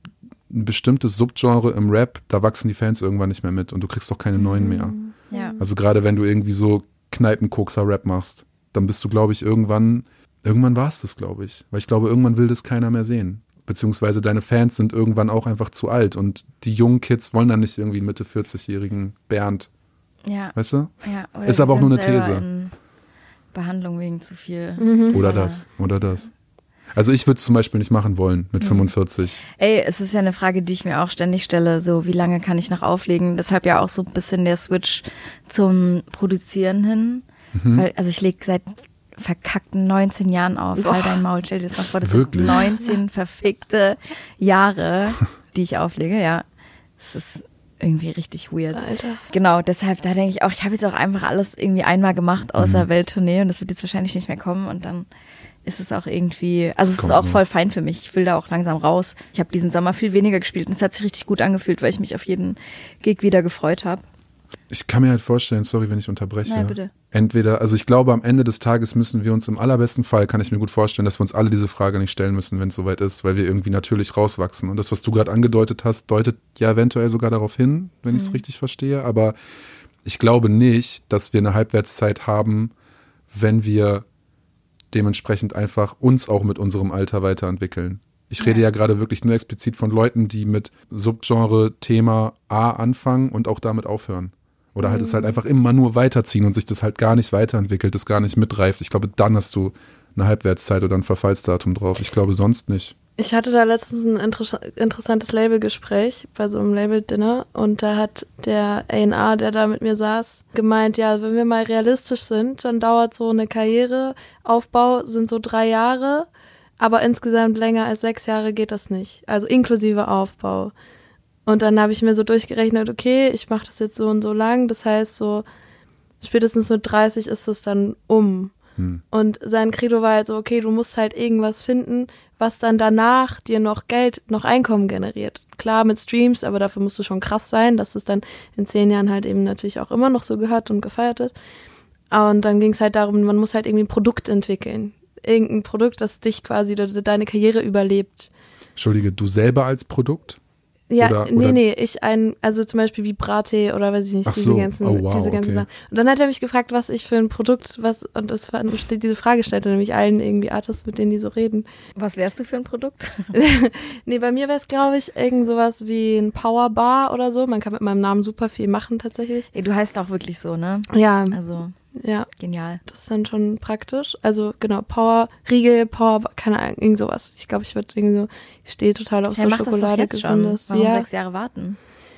ein bestimmtes Subgenre im Rap, da wachsen die Fans irgendwann nicht mehr mit und du kriegst auch keine neuen mehr. Ja. Also gerade wenn du irgendwie so Kneipenkokser-Rap machst, dann bist du, glaube ich, irgendwann, irgendwann war es das, glaube ich. Weil ich glaube, irgendwann will das keiner mehr sehen. Beziehungsweise deine Fans sind irgendwann auch einfach zu alt und die jungen Kids wollen dann nicht irgendwie einen Mitte 40-jährigen Bernd, Ja. weißt du? ja. Oder Ist aber auch nur eine These. Behandlung wegen zu viel. Oder Aber- das, oder das. Also ich würde es zum Beispiel nicht machen wollen mit Mhm. 45. Ey, es ist ja eine Frage, die ich mir auch ständig stelle, so wie lange kann ich noch auflegen? Deshalb ja auch so ein bisschen der Switch zum Produzieren hin. Mhm. Weil, also ich lege seit verkackten 19 Jahren auf. Halt dein Maul, stell dir das mal vor, das Wirklich? sind 19 verfickte Jahre, die ich auflege, ja. Es ist irgendwie richtig weird. Alter. Genau, deshalb, da denke ich auch, ich habe jetzt auch einfach alles irgendwie einmal gemacht außer Mhm. Welttournee und das wird jetzt wahrscheinlich nicht mehr kommen und dann ist es auch irgendwie, also es ist auch voll fein für mich. Ich will da auch langsam raus. Ich habe diesen Sommer viel weniger gespielt und es hat sich richtig gut angefühlt, weil ich mich auf jeden Gig wieder gefreut habe. Ich kann mir halt vorstellen, sorry, wenn ich unterbreche. Nein, bitte. Entweder, also ich glaube, am Ende des Tages müssen wir uns im allerbesten Fall, kann ich mir gut vorstellen, dass wir uns alle diese Frage nicht stellen müssen, wenn es soweit ist, weil wir irgendwie natürlich rauswachsen. Und das, was du gerade angedeutet hast, deutet ja eventuell sogar darauf hin, wenn ich es richtig verstehe. Aber ich glaube nicht, dass wir eine Halbwertszeit haben, wenn wir dementsprechend einfach uns auch mit unserem Alter weiterentwickeln. Ich rede ja gerade wirklich nur explizit von Leuten, die mit Subgenre Thema A anfangen und auch damit aufhören. Oder halt es halt einfach immer nur weiterziehen und sich das halt gar nicht weiterentwickelt, das gar nicht mitreift. Ich glaube, dann hast du eine Halbwertszeit oder ein Verfallsdatum drauf. Ich glaube sonst nicht. Ich hatte da letztens ein interess interessantes Labelgespräch bei so einem Label-Dinner und da hat der A&R, der da mit mir saß, gemeint, ja, wenn wir mal realistisch sind, dann dauert so eine Karriereaufbau, sind so drei Jahre, aber insgesamt länger als sechs Jahre geht das nicht. Also inklusive Aufbau. Und dann habe ich mir so durchgerechnet, okay, ich mache das jetzt so und so lang, das heißt so spätestens mit 30 ist es dann um. Hm. Und sein Credo war halt so, okay, du musst halt irgendwas finden, was dann danach dir noch Geld, noch Einkommen generiert. Klar mit Streams, aber dafür musst du schon krass sein, dass es dann in zehn Jahren halt eben natürlich auch immer noch so gehört und gefeiert wird. Und dann ging es halt darum, man muss halt irgendwie ein Produkt entwickeln. Irgendein Produkt, das dich quasi, de- de- deine Karriere überlebt. Entschuldige, du selber als Produkt? Ja, Oder- nee, oder- nee, ich ein, also zum Beispiel wie Brate oder weiß ich nicht, Ach diese so. ganzen, Oh, wow, diese ganzen okay. Sachen. Und dann hat er mich gefragt, was ich für ein Produkt, was, und das war, diese Frage stellte nämlich allen irgendwie Artists, mit denen die so reden. Was wärst du für ein Produkt? *laughs* Nee, bei mir wäre es, glaube ich, irgend sowas wie ein Powerbar oder so. Man kann mit meinem Namen super viel machen, tatsächlich. Ey, du heißt auch wirklich so, ne? Ja, Also, ja, genial. das ist dann schon praktisch. Also, genau, Power, Riegel, Power, keine Ahnung, irgend sowas. Ich glaube, ich würde irgendwie so, ich stehe total auf Ja, so Schokolade, jetzt schon. gesundes. Warum Ja, sechs Jahre warten?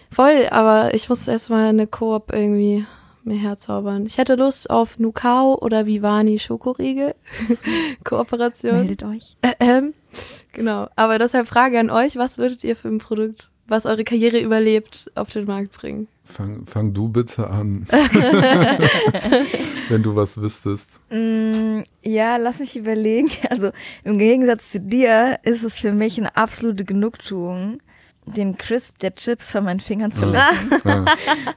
voll, aber ich muss erstmal eine Koop irgendwie mir herzaubern. Ich hätte Lust auf Nukao oder Vivani Schokoriegel. *laughs* Kooperation. Meldet euch. Ähm, genau. Aber deshalb Frage an euch, was würdet ihr für ein Produkt, was eure Karriere überlebt, auf den Markt bringen? Fang, fang du bitte an. *laughs* Wenn du was wüsstest. Mm, ja, lass mich überlegen. *laughs* Also im Gegensatz zu dir ist es für mich eine absolute Genugtuung, den Crisp der Chips von meinen Fingern zu Ja. lecken. Ja.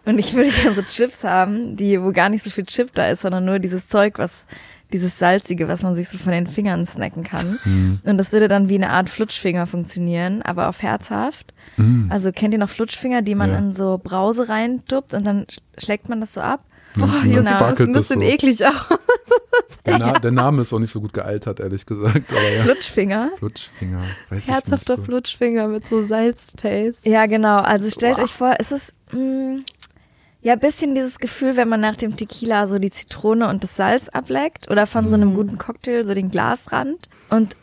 Und ich würde gerne so Chips haben, die, wo gar nicht so viel Chip da ist, sondern nur dieses Zeug, was, dieses Salzige, was man sich so von den Fingern snacken kann. Hm. Und das würde dann wie eine Art Flutschfinger funktionieren, aber auf herzhaft. Mm. Also kennt ihr noch Flutschfinger, die man Ja. in so Brause reinduppt und dann sch- schlägt man das so ab? Und Boah, Jungs, das ist ein bisschen so. eklig auch. *laughs* Der, Na der Name ist auch nicht so gut gealtert, ehrlich gesagt. Ja. Flutschfinger. Flutschfinger, weiß Herzhafter ich nicht so. Flutschfinger mit so Salztaste. Ja, genau. Also stellt Boah. euch vor, es ist mh, ja ein bisschen dieses Gefühl, wenn man nach dem Tequila so die Zitrone und das Salz ableckt oder von so Mhm. einem guten Cocktail so den Glasrand und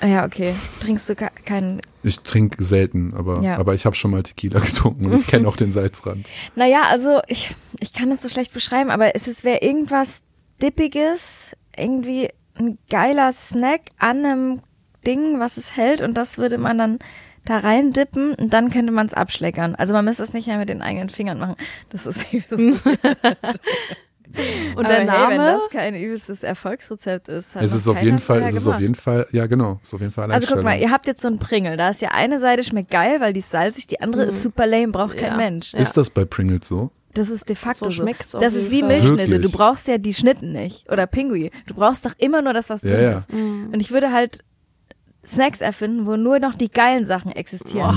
ah ja, okay, trinkst du ke- keinen. Ich trinke selten, aber, Ja. aber ich habe schon mal Tequila *laughs* getrunken und ich kenne auch den Salzrand. *laughs* Naja, also ich, ich kann das so schlecht beschreiben, aber es ist wäre irgendwas Dippiges, irgendwie ein geiler Snack an einem Ding, was es hält und das würde man dann da rein dippen und dann könnte man es abschleckern. Also man müsste es nicht mehr mit den eigenen Fingern machen. Das ist das *laughs* Und Aber der Hey, Name? wenn das kein übelstes Erfolgsrezept ist, hat es ist auf jeden Fall, es ist auf gemacht. jeden Fall, ja genau, ist auf jeden Fall Also guck mal, ihr habt jetzt so einen Pringel. Da ist ja eine Seite schmeckt geil, weil die ist salzig, die andere ist super lame, braucht kein Ja. Mensch. Ja. Ist das bei Pringles so? Das ist de facto So so. auf Das ist wie Fall. Milchschnitte. Wirklich? Du brauchst ja die Schnitten nicht. Oder Pinguin. Du brauchst doch immer nur das, was Ja, drin ja. ist. Und ich würde halt Snacks erfinden, wo nur noch die geilen Sachen existieren.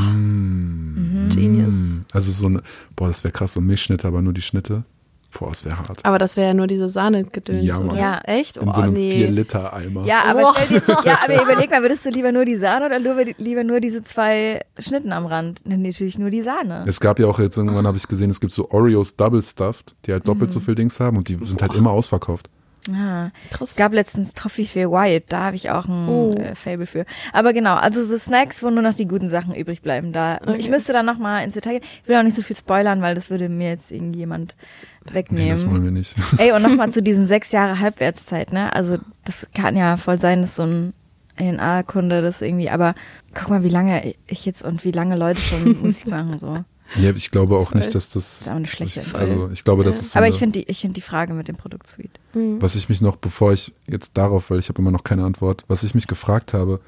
Mm. Genius. Also so eine, boah, das wäre krass, so Milchschnitte, aber nur die Schnitte. Boah, das wäre hart. Aber das wäre ja nur diese Sahnegedöns, Ja, oder? Ja. Echt? In oh, so einem nee. 4-Liter-Eimer. Ja, aber dir, ja, aber *laughs* überleg mal, würdest du lieber nur die Sahne oder lieber, lieber nur diese zwei Schnitten am Rand? Nee, natürlich nur die Sahne. Es gab ja auch jetzt irgendwann, habe ich gesehen, es gibt so Oreos Double Stuffed, die halt doppelt so Mhm. viel Dings haben und die sind halt immer ausverkauft. Ah, Krass. es gab letztens Toffee für White, da habe ich auch ein Oh. äh, Fable für. Aber genau, also so Snacks, wo nur noch die guten Sachen übrig bleiben. Da Okay. ich müsste dann noch mal ins Detail gehen. Ich will auch nicht so viel spoilern, weil das würde mir jetzt irgendjemand Nee, wegnehmen. das wollen wir nicht. Ey, und nochmal *laughs* zu diesen sechs Jahre Halbwertszeit, ne? Also das kann ja voll sein, dass so ein A&A-Kunde das irgendwie, aber guck mal, wie lange ich jetzt und wie lange Leute schon *laughs* Musik machen so. Ja, ich glaube auch nicht, Voll. dass das. Das ist auch eine schlechte ich. Also ich glaube, das ist so Aber eine, ich finde die, ich finde die Frage mit dem Produktsuite. Mhm. was ich mich noch, bevor ich jetzt darauf, weil ich habe immer noch keine Antwort, was ich mich gefragt habe,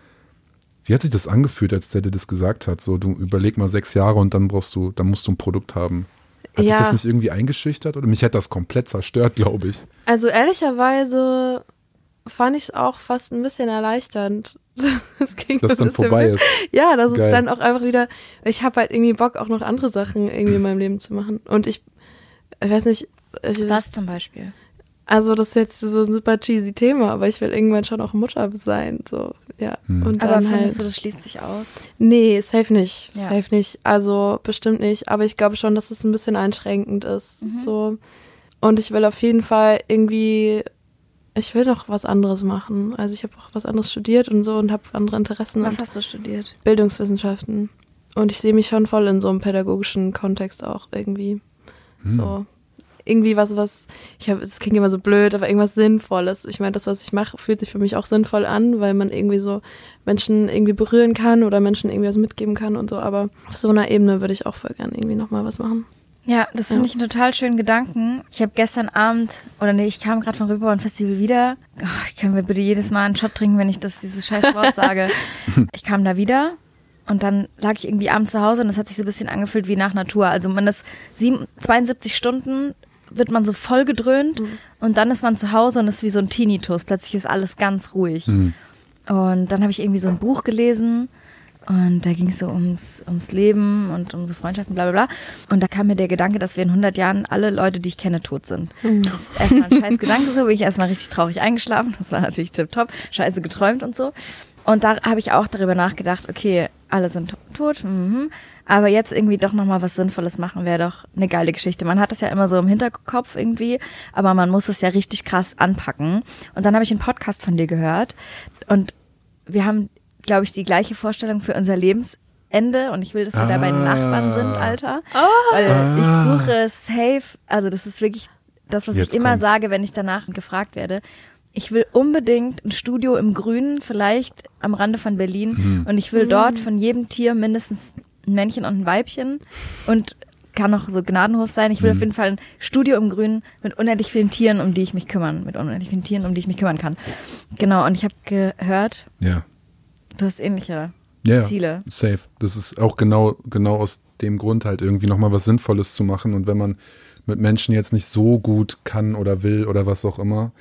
wie hat sich das angefühlt, als der dir das gesagt hat? So, du überleg mal sechs Jahre und dann brauchst du, dann musst du ein Produkt haben. Hat Ja. sich das nicht irgendwie eingeschüchtert? Oder mich hätte das komplett zerstört, *laughs* glaube ich. Also ehrlicherweise fand ich es auch fast ein bisschen erleichternd. *laughs* Es ging Dass ein dann bisschen vorbei weg. ist. Ja, das Geil. ist dann auch einfach wieder, ich habe halt irgendwie Bock, auch noch andere Sachen irgendwie in meinem Leben zu machen. Und ich, ich weiß nicht, ich, Was zum Beispiel? also das ist jetzt so ein super cheesy Thema, aber ich will irgendwann schon auch Mutter sein, so, ja. Hm. Und Aber dann findest halt, du, das schließt sich aus? nee, safe nicht, Ja. safe nicht, also bestimmt nicht, aber ich glaube schon, dass es ein bisschen einschränkend ist, Mhm. so. Und ich will auf jeden Fall irgendwie, ich will doch was anderes machen. Also ich habe auch was anderes studiert und so und habe andere Interessen. Was hast du studiert? Bildungswissenschaften. Und ich sehe mich schon voll in so einem pädagogischen Kontext auch irgendwie. Hm. So. Irgendwie was, was, ich habe, es klingt immer so blöd, aber irgendwas Sinnvolles. Ich meine, das, was ich mache, fühlt sich für mich auch sinnvoll an, weil man irgendwie so Menschen irgendwie berühren kann oder Menschen irgendwie was mitgeben kann und so. Aber auf so einer Ebene würde ich auch voll gern irgendwie nochmal was machen. Ja, das finde ich einen total schönen Gedanken. Ich habe gestern Abend, oder nee, ich kam gerade vom Reeperbahn Festival wieder. Oh, ich kann mir bitte jedes Mal einen Shot trinken, wenn ich das dieses scheiß Wort sage. *laughs* Ich kam da wieder und dann lag ich irgendwie abends zu Hause und das hat sich so ein bisschen angefühlt wie nach Natur. Also man ist sieben, 72 Stunden wird man so voll gedröhnt und dann ist man zu Hause und ist wie so ein Tinnitus. Plötzlich ist alles ganz ruhig. Hm. Und dann habe ich irgendwie so ein Buch gelesen und da ging es so ums, ums Leben und um so Freundschaften, bla bla bla. Und da kam mir der Gedanke, dass wir in 100 Jahren alle Leute, die ich kenne, tot sind. Das ist erstmal ein scheiß Gedanke so, bin ich erstmal richtig traurig eingeschlafen. Das war natürlich tipptopp, scheiße geträumt und so. Und da habe ich auch darüber nachgedacht, okay, alle sind to- tot, mhm. aber jetzt irgendwie doch nochmal was Sinnvolles machen, wäre doch eine geile Geschichte. Man hat das ja immer so im Hinterkopf irgendwie, aber man muss es ja richtig krass anpacken. Und dann habe ich einen Podcast von dir gehört und wir haben, glaube ich, die gleiche Vorstellung für unser Lebensende und ich will, dass wir da bei den Ah. Nachbarn sind, Alter. Weil ich suche safe, also das ist wirklich das, was Jetzt ich immer sage, wenn ich danach gefragt werde. Ich will unbedingt ein Studio im Grünen, vielleicht am Rande von Berlin. Und ich will dort von jedem Tier mindestens ein Männchen und ein Weibchen. Und kann auch so Gnadenhof sein. Ich will auf jeden Fall ein Studio im Grünen mit unendlich vielen Tieren, um die ich mich kümmern, mit unendlich vielen Tieren, um die ich mich kümmern kann. Genau, und ich habe gehört, Ja. Du hast ähnliche Ja, ja. Ziele. Safe. Das ist auch genau, genau aus dem Grund halt irgendwie nochmal was Sinnvolles zu machen. Und wenn man mit Menschen jetzt nicht so gut kann oder will oder was auch immer.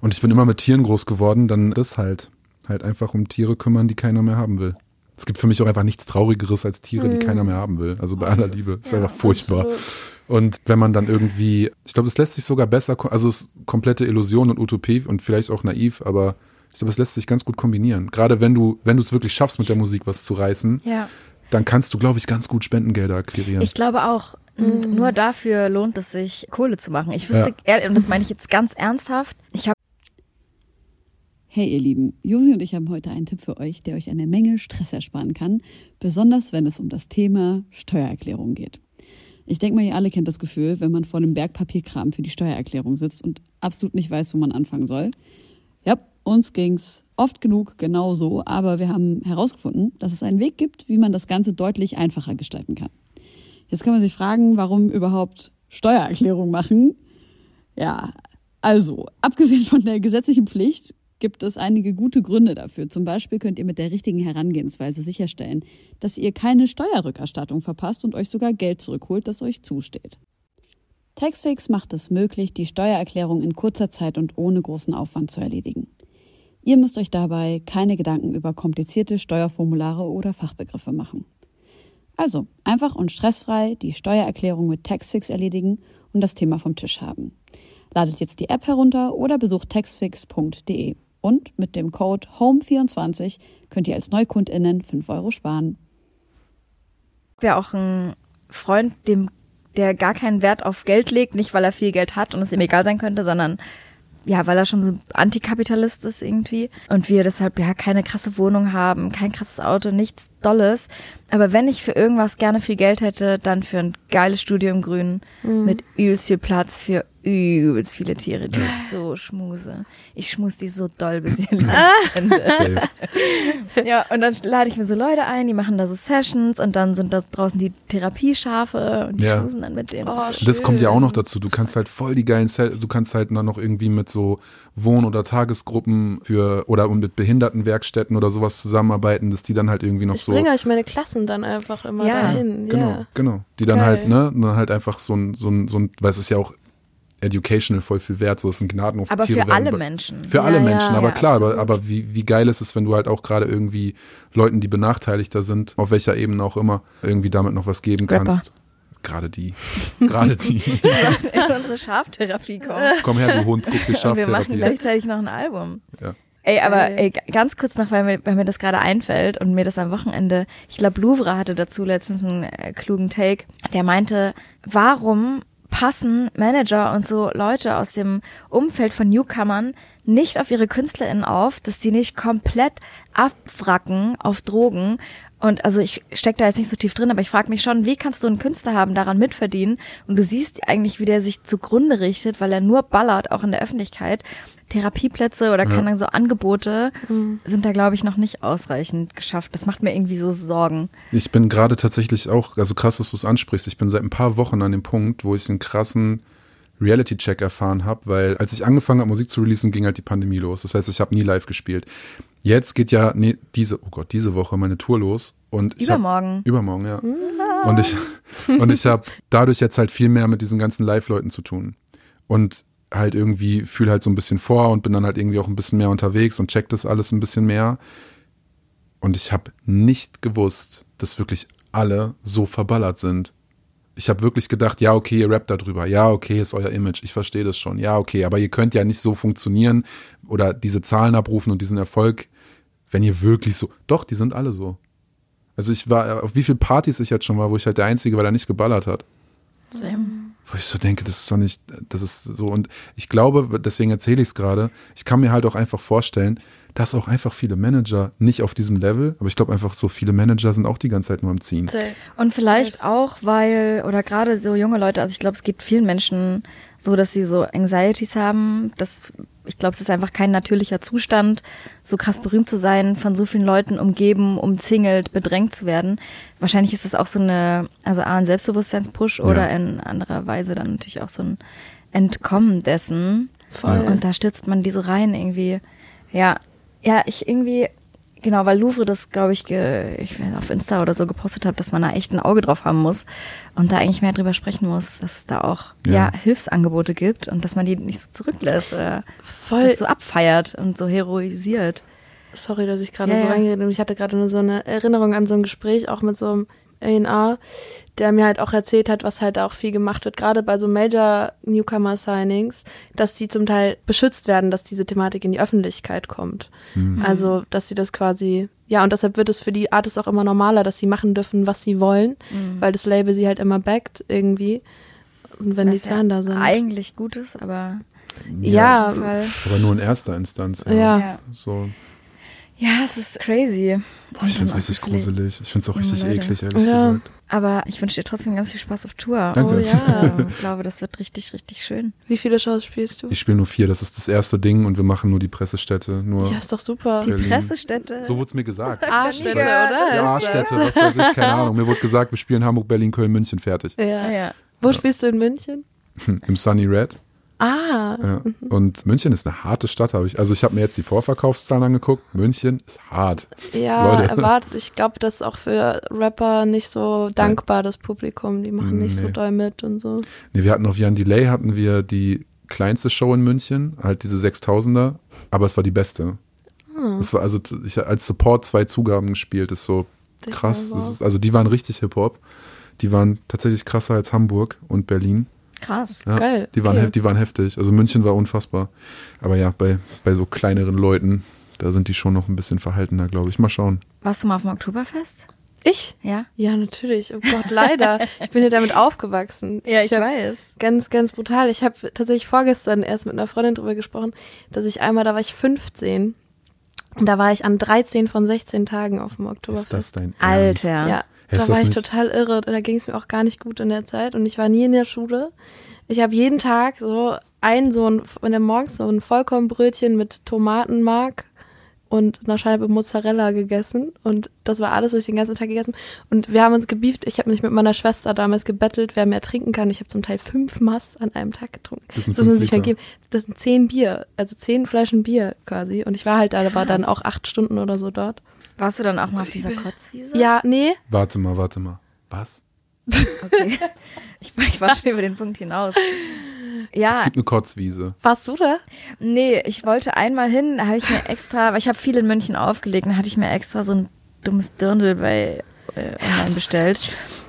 Und ich bin immer mit Tieren groß geworden, dann das halt. Halt einfach um Tiere kümmern, die keiner mehr haben will. Es gibt für mich auch einfach nichts Traurigeres als Tiere, die keiner mehr haben will. Also bei Oh, aller das ist- Liebe. ist ja, einfach furchtbar. absolut. Und wenn man dann irgendwie, ich glaube, es lässt sich sogar besser, also es ist komplette Illusion und Utopie und vielleicht auch naiv, aber ich glaube, es lässt sich ganz gut kombinieren. Gerade wenn du, wenn du es wirklich schaffst, mit der Musik was zu reißen, Ja. dann kannst du, glaube ich, ganz gut Spendengelder akquirieren. Ich glaube auch. Und Mhm. nur dafür lohnt es sich, Kohle zu machen. Ich wüsste, ehrlich, und das meine ich jetzt ganz ernsthaft, ich habe Hey ihr Lieben, Josi und ich haben heute einen Tipp für euch, der euch eine Menge Stress ersparen kann, besonders wenn es um das Thema Steuererklärung geht. Ich denke mal, ihr alle kennt das Gefühl, wenn man vor dem Berg Papierkram für die Steuererklärung sitzt und absolut nicht weiß, wo man anfangen soll. Ja, uns ging's oft genug genauso, aber wir haben herausgefunden, dass es einen Weg gibt, wie man das Ganze deutlich einfacher gestalten kann. Jetzt kann man sich fragen, warum überhaupt Steuererklärung machen? Ja, also, abgesehen von der gesetzlichen Pflicht gibt es einige gute Gründe dafür. Zum Beispiel könnt ihr mit der richtigen Herangehensweise sicherstellen, dass ihr keine Steuerrückerstattung verpasst und euch sogar Geld zurückholt, das euch zusteht. Taxfix macht es möglich, die Steuererklärung in kurzer Zeit und ohne großen Aufwand zu erledigen. Ihr müsst euch dabei keine Gedanken über komplizierte Steuerformulare oder Fachbegriffe machen. Also einfach und stressfrei die Steuererklärung mit Taxfix erledigen und das Thema vom Tisch haben. Ladet jetzt die App herunter oder besucht taxfix.de. Und mit dem Code HOME24 könnt ihr als NeukundInnen 5 Euro sparen. ja auch einen Freund, dem, der gar keinen Wert auf Geld legt, nicht weil er viel Geld hat und es ihm egal sein könnte, sondern ja, weil er schon so Antikapitalist ist irgendwie und wir deshalb ja keine krasse Wohnung haben, kein krasses Auto, nichts Dolles. Aber wenn ich für irgendwas gerne viel Geld hätte, dann für ein geiles Studio im Grünen mit übelst viel Platz für übelst viele Tiere, die ich so schmuse. Ich schmus die so doll, bis ihr *laughs* Ende. Ja, und dann lade ich mir so Leute ein, die machen da so Sessions und dann sind da draußen die Therapieschafe und die Ja. schmusen dann mit denen. Oh, so. Das kommt ja auch noch dazu. Du kannst halt voll die geilen, Set, du kannst halt dann noch irgendwie mit so Wohn- oder Tagesgruppen für oder mit Behindertenwerkstätten oder sowas zusammenarbeiten, dass die dann halt irgendwie noch Ich so bringe euch meine Klassen dann einfach immer Ja, dahin. Genau, Ja. genau. Die dann Geil. halt, ne, dann halt einfach so ein, so ein, so ein, weil es ist ja auch educational voll viel wert, so es sind Gnadenoffiziere. Aber für werden alle Menschen. Für Ja, alle ja, Menschen, aber ja, klar, aber, absolut. aber wie, wie geil ist es, wenn du halt auch gerade irgendwie Leuten, die benachteiligter sind, auf welcher Ebene auch immer, irgendwie damit noch was geben Rapper. kannst. Gerade die. *laughs* Gerade die. *laughs* in unsere Schaftherapie kommen. Komm her, du Hund, guck die Und wir machen Schaftherapie. gleichzeitig noch ein Album. Ja. Ey, aber Geil. ey, ganz kurz noch, weil mir, weil mir das gerade einfällt und mir das am Wochenende, ich glaube, Louvre hatte dazu letztens einen äh, klugen Take, der meinte, warum passen Manager und so Leute aus dem Umfeld von Newcomern nicht auf ihre KünstlerInnen auf, dass die nicht komplett abwracken auf Drogen und also ich steck da jetzt nicht so tief drin, aber ich frage mich schon, wie kannst du einen Künstler haben, daran mitverdienen? Und du siehst eigentlich, wie der sich zugrunde richtet, weil er nur ballert, auch in der Öffentlichkeit. Therapieplätze oder keine Ahnung, so Angebote sind da, glaube ich, noch nicht ausreichend geschafft. Das macht mir irgendwie so Sorgen. Ich bin gerade tatsächlich auch, also krass, dass du es ansprichst. Ich bin seit ein paar Wochen an dem Punkt, wo ich einen krassen Reality-Check erfahren habe, weil als ich angefangen habe, Musik zu releasen, ging halt die Pandemie los. Das heißt, ich habe nie live gespielt. Jetzt geht ja, nee, diese, oh Gott, diese Woche meine Tour los. Und ich hab- Übermorgen. Übermorgen, ja. Und ich, *laughs* und ich habe dadurch jetzt halt viel mehr mit diesen ganzen Live-Leuten zu tun. Und halt irgendwie fühle halt so ein bisschen vor und bin dann halt irgendwie auch ein bisschen mehr unterwegs und check das alles ein bisschen mehr. Und ich habe nicht gewusst, dass wirklich alle so verballert sind. Ich habe wirklich gedacht, ja, okay, ihr rappt darüber. Ja, okay, ist euer Image. Ich verstehe das schon. Ja, okay, aber ihr könnt ja nicht so funktionieren oder diese Zahlen abrufen und diesen Erfolg, wenn ihr wirklich so. Doch, die sind alle so. Also ich war, auf wie viele Partys ich jetzt schon war, wo ich halt der Einzige war, der nicht geballert hat. Wo ich so denke, das ist doch nicht, das ist so. Und ich glaube, deswegen erzähle ich es gerade, ich kann mir halt auch einfach vorstellen, dass auch einfach viele Manager nicht auf diesem Level, aber ich glaube einfach so viele Manager sind auch die ganze Zeit nur am Ziehen. Safe. Und vielleicht auch, weil, oder gerade so junge Leute, also ich glaube, es geht vielen Menschen so, dass sie so Anxieties haben. Das, ich glaube, es ist einfach kein natürlicher Zustand, so krass berühmt zu sein, von so vielen Leuten umgeben, umzingelt, bedrängt zu werden. Wahrscheinlich ist es auch so eine, also A, ein Selbstbewusstseinspush oder in anderer Weise dann natürlich auch so ein Entkommen dessen. Voll. Und da stürzt man die so rein irgendwie. Ja, ja, ich irgendwie, genau, weil Louvre das, glaube ich, ge, ich weiß, auf Insta oder so gepostet hat, dass man da echt ein Auge drauf haben muss und da eigentlich mehr drüber sprechen muss, dass es da auch Ja. ja. Hilfsangebote gibt und dass man die nicht so zurücklässt oder Voll. das so abfeiert und so heroisiert. sorry, dass ich gerade Ja, so ja. reingeredet bin. Ich hatte gerade nur so eine Erinnerung an so ein Gespräch, auch mit so einem A&R, der mir halt auch erzählt hat, was halt auch viel gemacht wird, gerade bei so Major Newcomer Signings, dass die zum Teil beschützt werden, dass diese Thematik in die Öffentlichkeit kommt. Hm. Also, dass sie das quasi, ja, und deshalb wird es für die Artists auch immer normaler, dass sie machen dürfen, was sie wollen, weil das Label sie halt immer backt irgendwie. Und wenn die Was ja Zahlen da sind. Eigentlich Gutes, aber Ja, Fall. Aber nur in erster Instanz. Ja. Ja. Ja. So. Ja, es ist crazy. Boah, ich finde es richtig gruselig. Ich finde es auch richtig Leute. eklig, ehrlich Ja. gesagt. Aber ich wünsche dir trotzdem ganz viel Spaß auf Tour. Danke. Oh ja. *laughs* Ich glaube, das wird richtig, richtig schön. Wie viele Shows spielst du? Ich spiele nur vier, das ist das erste Ding und wir machen nur die Pressestätte. Nur Ja, ist doch super. Die Berlin. Pressestätte. so wurde es mir gesagt. *laughs* A-Städte, gehört. oder? Ja, Städte, was weiß ich, keine Ahnung. Mir wurde gesagt, wir spielen Hamburg, Berlin, Köln, München, fertig. Ah, Ja. ja. Wo spielst du in München? Im Sunny Red. Ah, Ja. Und München ist eine harte Stadt, habe ich. Also ich habe mir jetzt die Vorverkaufszahlen angeguckt. München ist hart. ja, Leute. *laughs* erwartet. Ich glaube, das ist auch für Rapper nicht so dankbar, das Publikum. Die machen nicht so Nee. doll mit und so. Nee, wir hatten auf Jan Delay hatten wir die kleinste Show in München, halt diese 6000er, aber es war die beste. Hm. Es war also ich als Support zwei Zugaben gespielt, ist so krass. Das ist, also die waren richtig Hip Hop. Die waren tatsächlich krasser als Hamburg und Berlin. Krass. Ja, Geil, Die waren, okay. die waren heftig. Also München war unfassbar. Aber ja, bei, bei so kleineren Leuten, da sind die schon noch ein bisschen verhaltener, glaube ich. Mal schauen. Warst du mal auf dem Oktoberfest? Ich? Ja. Ja, natürlich. Oh Gott, leider. ich bin ja damit aufgewachsen. *laughs* hab weiß. Ganz, ganz brutal. Ich habe tatsächlich vorgestern erst mit einer Freundin drüber gesprochen, dass ich einmal, da war ich 15 und da war ich an 13 von 16 Tagen auf dem Ist das Oktoberfest. dein Alter. Ernst? Ja, Hä, ist da war ich nicht- total irre. Da ging es mir auch gar nicht gut in der Zeit und ich war nie in der Schule. Ich habe jeden Tag so ein so ein in der morgens so ein Vollkornbrötchen mit Tomatenmark und einer Scheibe Mozzarella gegessen und das war alles, was ich den ganzen Tag gegessen. Und wir haben uns gebieft. Ich habe mich mit meiner Schwester damals gebettelt, wer mehr trinken kann. Ich habe zum Teil fünf Mass an einem Tag getrunken. Das sind man fünf Liter. geben. Das sind zehn Bier, also zehn Flaschen Bier quasi. Und ich war halt da, aber dann auch acht Stunden oder so dort. Warst du dann auch mal auf dieser Kotzwiese? Ja, nee, Warte mal, warte mal. Was? Okay. *laughs* Ich, war- ich war schon über den Punkt hinaus. Es Ja, gibt eine Kotzwiese. warst du da? nee, ich wollte einmal hin, da habe ich mir extra, weil ich habe viel in München aufgelegt, da hatte ich mir extra so ein dummes Dirndl bei äh, online bestellt.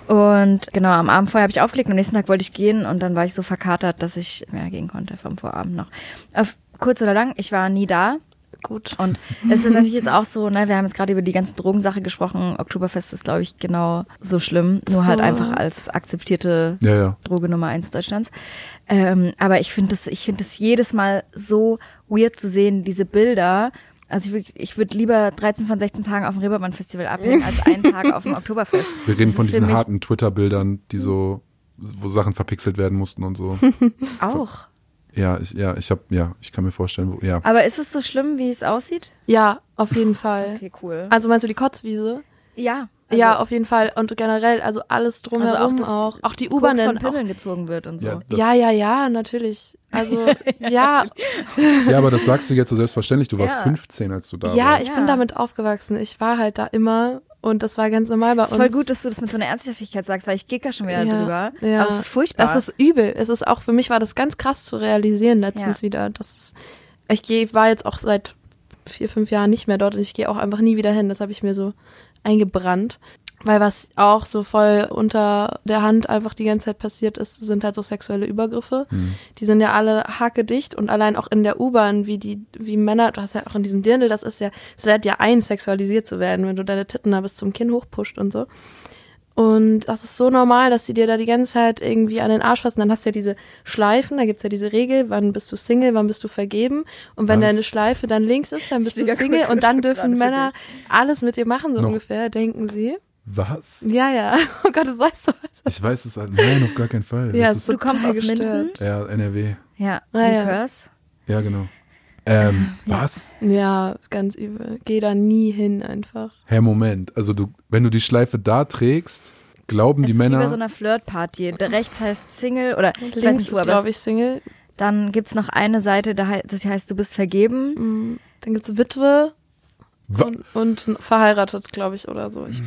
Und genau, am Abend vorher habe ich aufgelegt, am nächsten Tag wollte ich gehen und dann war ich so verkatert, dass ich mehr gehen konnte vom Vorabend noch. Auf kurz oder lang, ich war nie da. Gut. Und es ist natürlich jetzt auch so, ne, wir haben jetzt gerade über die ganze Drogensache gesprochen. Oktoberfest ist, glaube ich, genau so schlimm. Nur So. halt einfach als akzeptierte Ja, ja. Droge Nummer eins Deutschlands. Ähm, aber ich finde das, ich finde das jedes Mal so weird zu sehen, diese Bilder. Also ich, würd- ich würde lieber 13 von 16 Tagen auf dem Reeperbahn-Festival abhängen, als einen *laughs* Tag auf dem Oktoberfest. Wir reden Das von diesen harten Twitter-Bildern, die so, wo Sachen verpixelt werden mussten und so. *laughs* Auch. Ja, ich, ja, ich habe, ja, ich kann mir vorstellen, wo, ja. Aber ist es so schlimm, wie es aussieht? Ja, auf jeden *laughs* Fall. Okay, cool. Also meinst du die Kotzwiese? Ja. ja, auf jeden Fall. Und generell, also alles drumherum das auch. Auch die Koks U-Bahn. von auch- Pimmeln gezogen wird und so. Ja, Ja, ja, ja, natürlich. Also, *laughs* ja, ja, aber das sagst du jetzt so selbstverständlich. Du warst Ja. 15, als du da ja, warst. ich Ja. bin damit aufgewachsen. Ich war halt da immer und das war ganz normal bei Es ist uns. voll gut, dass du das mit so einer Ernsthaftigkeit sagst, weil ich gicker schon wieder Ja, drüber. ja. Aber es ist furchtbar. Das ist übel. Es ist auch, für mich war das ganz krass zu realisieren letztens Ja. wieder. Das ist, ich war jetzt auch seit vier, fünf Jahren nicht mehr dort und ich gehe auch einfach nie wieder hin. Das habe ich mir so eingebrannt. Weil was auch so voll unter der Hand einfach die ganze Zeit passiert ist, sind halt so sexuelle Übergriffe. Die sind ja alle hakedicht und allein auch in der U-Bahn, wie die, wie Männer, du hast ja auch in diesem Dirndl, das ist ja, es lädt ja ein, sexualisiert zu werden, wenn du deine Titten da bis zum Kinn hochpusht und so. Und das ist so normal, dass sie dir da die ganze Zeit irgendwie an den Arsch fassen. Dann hast du ja diese Schleifen, da gibt's ja diese Regel, wann bist du Single, wann bist du vergeben. Und wenn Was? deine Schleife dann links ist, dann bist du Richtiger Single und dann dürfen Männer alles mit dir machen, so Noch. ungefähr, denken sie. Was? Ja, ja. *laughs* Oh Gott, das weißt du. Ich weiß es, halt- nein, auf gar keinen Fall. Ja, es du kommst aus Minden? ja, NRW. Ja, Ah, ja. Likeurs. Ja, genau. Ähm, was? Ja, ganz übel. Geh da nie hin einfach. Herr, Moment. Also du, wenn du die Schleife da trägst, glauben Es die ist wie bei Männer. so einer Flirtparty. Der rechts heißt Single oder ich weiß Links nicht wo, ist, glaube es, ich, Single. dann gibt's noch eine Seite, da das heißt, du bist vergeben. Mm, Dann gibt's Witwe Wa- und, und verheiratet, glaube ich, oder so. Ich,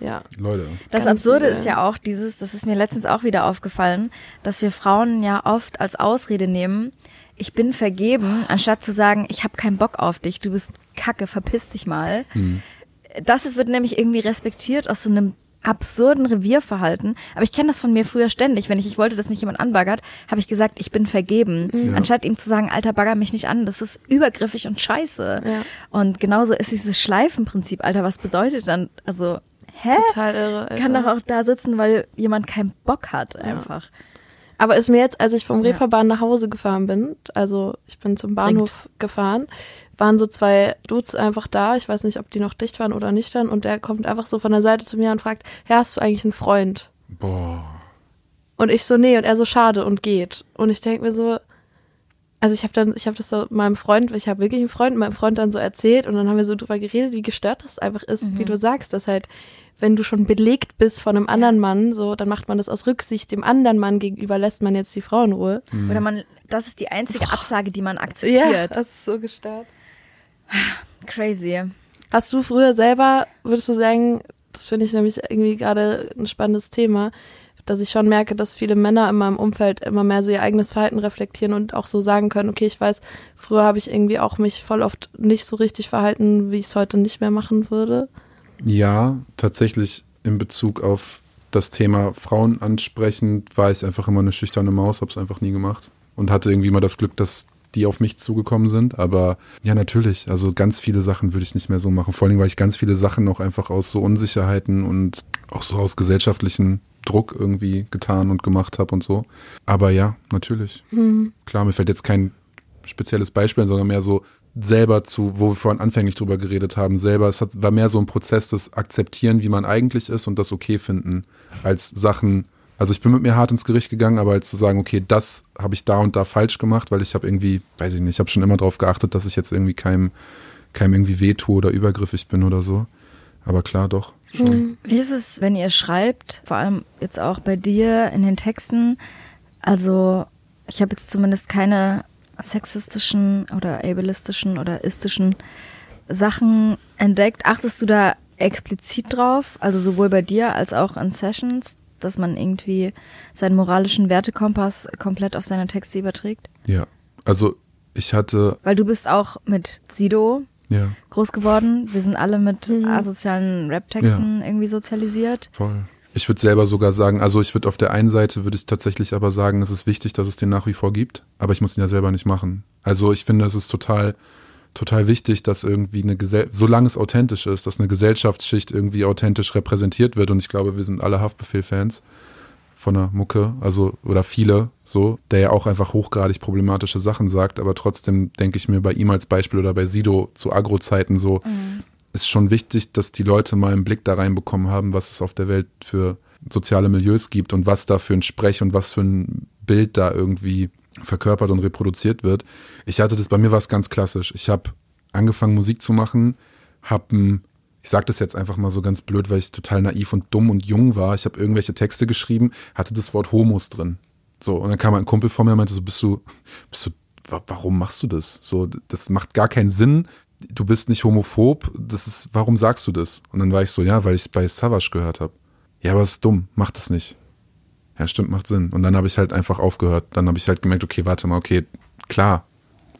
ja. Leute. Das Ganz Absurde übel. ist ja auch dieses, das ist mir letztens auch wieder aufgefallen, dass wir Frauen ja oft als Ausrede nehmen, ich bin vergeben, anstatt zu sagen, ich habe keinen Bock auf dich, du bist kacke, verpiss dich mal. Hm. Das ist, wird nämlich irgendwie respektiert aus so einem absurden Revierverhalten. Aber ich kenne das von mir früher ständig. Wenn ich, ich wollte, dass mich jemand anbaggert, habe ich gesagt, ich bin vergeben. Ja. Anstatt ihm zu sagen, Alter, bagger mich nicht an, das ist übergriffig und scheiße. Ja. Und genauso ist dieses Schleifenprinzip, Alter, was bedeutet dann, also, hä? Total irre. Alter. Kann doch auch da sitzen, weil jemand keinen Bock hat, einfach. Aber ist mir jetzt, als ich vom Reeperbahn nach Hause gefahren bin, also ich bin zum Bahnhof gefahren, waren so zwei Dudes einfach da. Ich weiß nicht, ob die noch dicht waren oder nicht dann. Und der kommt einfach so von der Seite zu mir und fragt, ja, hast du eigentlich einen Freund? Boah. Und ich so, nee. Und er so, schade und geht. Und ich denke mir so, also ich habe dann, ich habe das so meinem Freund, ich habe wirklich einen Freund, meinem Freund dann so erzählt und dann haben wir so drüber geredet, wie gestört das einfach ist, wie du sagst, dass halt, wenn du schon belegt bist von einem anderen Mann, so, dann macht man das aus Rücksicht dem anderen Mann gegenüber, lässt man jetzt die Frau in Ruhe. Oder man, das ist die einzige Absage, die man akzeptiert. das ist so gestört. Crazy. Hast du früher selber, würdest du sagen, das finde ich nämlich irgendwie gerade ein spannendes Thema, dass ich schon merke, dass viele Männer in meinem Umfeld immer mehr so ihr eigenes Verhalten reflektieren und auch so sagen können, okay, ich weiß, früher habe ich irgendwie auch mich voll oft nicht so richtig verhalten, wie ich es heute nicht mehr machen würde. Ja, tatsächlich in Bezug auf das Thema Frauen ansprechend war ich einfach immer eine schüchterne Maus, habe es einfach nie gemacht und hatte irgendwie immer das Glück, dass die auf mich zugekommen sind. Aber ja, natürlich, also ganz viele Sachen würde ich nicht mehr so machen. Vor allem, weil ich ganz viele Sachen auch einfach aus so Unsicherheiten und auch so aus gesellschaftlichen Druck irgendwie getan und gemacht habe und so. Aber ja, natürlich. Klar, mir fällt jetzt kein spezielles Beispiel, sondern mehr so selber zu, wo wir vorhin anfänglich drüber geredet haben, selber, es hat, war mehr so ein Prozess des Akzeptieren, wie man eigentlich ist und das okay finden, als Sachen, also ich bin mit mir hart ins Gericht gegangen, aber als zu sagen, okay, das habe ich da und da falsch gemacht, weil ich habe irgendwie, weiß ich nicht, ich habe schon immer darauf geachtet, dass ich jetzt irgendwie keinem, keinem irgendwie wehtue oder übergriffig bin oder so. Aber klar, doch. Schon. Wie ist es, wenn ihr schreibt, vor allem jetzt auch bei dir in den Texten? Also, ich habe jetzt zumindest keine sexistischen oder ableistischen oder istischen Sachen entdeckt. Achtest du da explizit drauf, also sowohl bei dir als auch in Sessions, dass man irgendwie seinen moralischen Wertekompass komplett auf seine Texte überträgt? Ja. Also ich hatte, Weil du bist auch mit Sido ja, groß geworden. Wir sind alle mit asozialen Rap-Texten irgendwie sozialisiert. voll. Ich würde selber sogar sagen, also ich würde auf der einen Seite würde ich tatsächlich aber sagen, es ist wichtig, dass es den nach wie vor gibt, aber ich muss ihn ja selber nicht machen. Also ich finde, es ist total, total wichtig, dass irgendwie eine Gesell solange es authentisch ist, dass eine Gesellschaftsschicht irgendwie authentisch repräsentiert wird und ich glaube, wir sind alle Haftbefehl-Fans von der Mucke, also oder viele so, der ja auch einfach hochgradig problematische Sachen sagt, aber trotzdem denke ich mir bei ihm als Beispiel oder bei Sido zu Agro-Zeiten so, ist schon wichtig, dass die Leute mal einen Blick da reinbekommen haben, was es auf der Welt für soziale Milieus gibt und was da für ein Sprech und was für ein Bild da irgendwie verkörpert und reproduziert wird. Ich hatte das, bei mir war es ganz klassisch. Ich habe angefangen Musik zu machen, habe ich sage das jetzt einfach mal so ganz blöd, weil ich total naiv und dumm und jung war. Ich habe irgendwelche Texte geschrieben, hatte das Wort Homos drin. So, und dann kam ein Kumpel vor mir und meinte so, bist du, bist du, wa- warum machst du das? So, das macht gar keinen Sinn. Du bist nicht homophob. Das ist, warum sagst du das? Und dann war ich so, ja, weil ich es bei Savage gehört habe. Ja, aber es ist dumm, mach das nicht. Ja, stimmt, macht Sinn. Und dann habe ich halt einfach aufgehört. Dann habe ich halt gemerkt, okay, warte mal, okay, klar,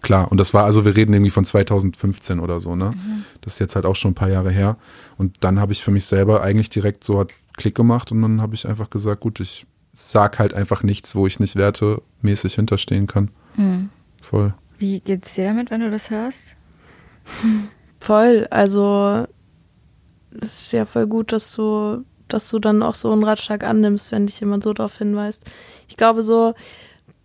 klar. Und das war, also wir reden irgendwie von 2015 oder so, ne? Das ist jetzt halt auch schon ein paar Jahre her. Und dann habe ich für mich selber eigentlich direkt so hat Klick gemacht und dann habe ich einfach gesagt, gut, ich sag halt einfach nichts, wo ich nicht wertemäßig hinterstehen kann. Voll. Wie geht's dir damit, wenn du das hörst? Voll, also es ist ja voll gut, dass du, dass du dann auch so einen Ratschlag annimmst, wenn dich jemand so darauf hinweist. Ich glaube so,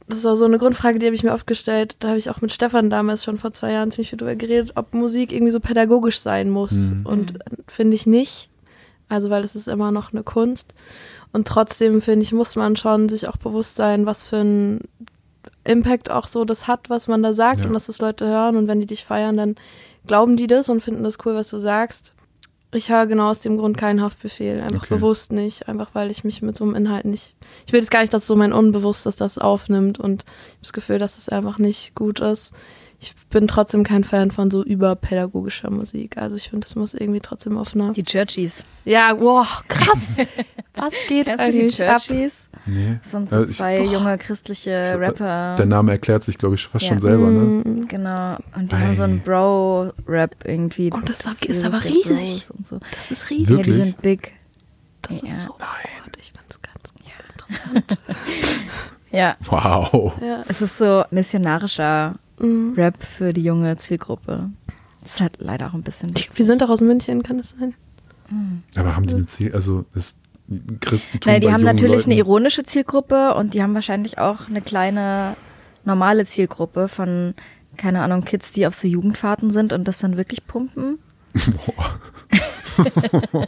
das war so eine Grundfrage, die habe ich mir oft gestellt. Da habe ich auch mit Stefan damals schon vor zwei Jahren ziemlich viel drüber geredet, ob Musik irgendwie so pädagogisch sein muss. Mhm. Und äh, finde ich nicht. Also, weil es ist immer noch eine Kunst. Und trotzdem, finde ich, muss man schon sich auch bewusst sein, was für ein Impact auch so das hat, was man da sagt Ja. und dass das Leute hören. Und wenn die dich feiern, dann glauben die das und finden das cool, was du sagst. Ich höre genau aus dem Grund keinen Haftbefehl, einfach Okay. bewusst nicht, einfach weil ich mich mit so einem Inhalt nicht. Ich will jetzt gar nicht, dass so mein Unbewusstes das aufnimmt und ich habe das Gefühl, dass es einfach nicht gut ist. Ich bin trotzdem kein Fan von so überpädagogischer Musik. Also ich finde, das muss irgendwie trotzdem auf einer. Die Churchies. Ja, wow, krass. *laughs* Was geht Kennst du die eigentlich ab? Churchies? Nee. Das sind so Also ich- zwei junge christliche Rapper. Der Name erklärt sich, glaube ich, fast Ja. schon selber, ne? Mm, Genau. Und die Ei. haben so einen Bro-Rap irgendwie. Und das ist Series aber riesig. So. Das ist riesig. Ja, Wirklich? die sind big. Das Ja. ist so gut. Ich find's ganz interessant. *laughs* Ja. Wow. Ja. Es ist so missionarischer Mhm. Rap für die junge Zielgruppe. Das ist halt leider auch ein bisschen. Ich, wir sind doch aus München, kann das sein? Aber haben die eine Ziel, also ist Christentum Nein, die bei haben natürlich Leuten, eine ironische Zielgruppe und die haben wahrscheinlich auch eine kleine normale Zielgruppe von, keine Ahnung, Kids, die auf so Jugendfahrten sind und das dann wirklich pumpen. Boah. *laughs*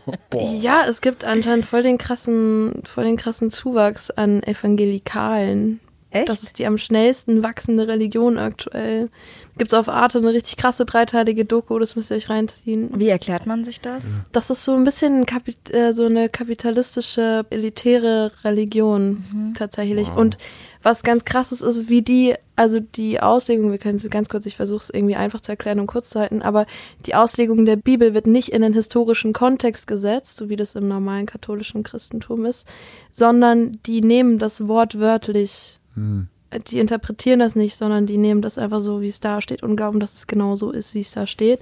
Ja, es gibt anscheinend voll den krassen, voll den krassen Zuwachs an Evangelikalen. Echt? Das ist die am schnellsten wachsende Religion aktuell. Gibt's auf Arte eine richtig krasse dreiteilige Doku, das müsst ihr euch reinziehen. Wie erklärt man sich das? Das ist so ein bisschen ein Kapit äh, so eine kapitalistische, elitäre Religion tatsächlich. Wow. Und was ganz krass ist, ist, wie die, also die Auslegung, wir können es ganz kurz, ich versuche es irgendwie einfach zu erklären und kurz zu halten, aber die Auslegung der Bibel wird nicht in den historischen Kontext gesetzt, so wie das im normalen katholischen Christentum ist, sondern die nehmen das Wort Hm. Die interpretieren das nicht, sondern die nehmen das einfach so, wie es da steht und glauben, dass es genau so ist, wie es da steht.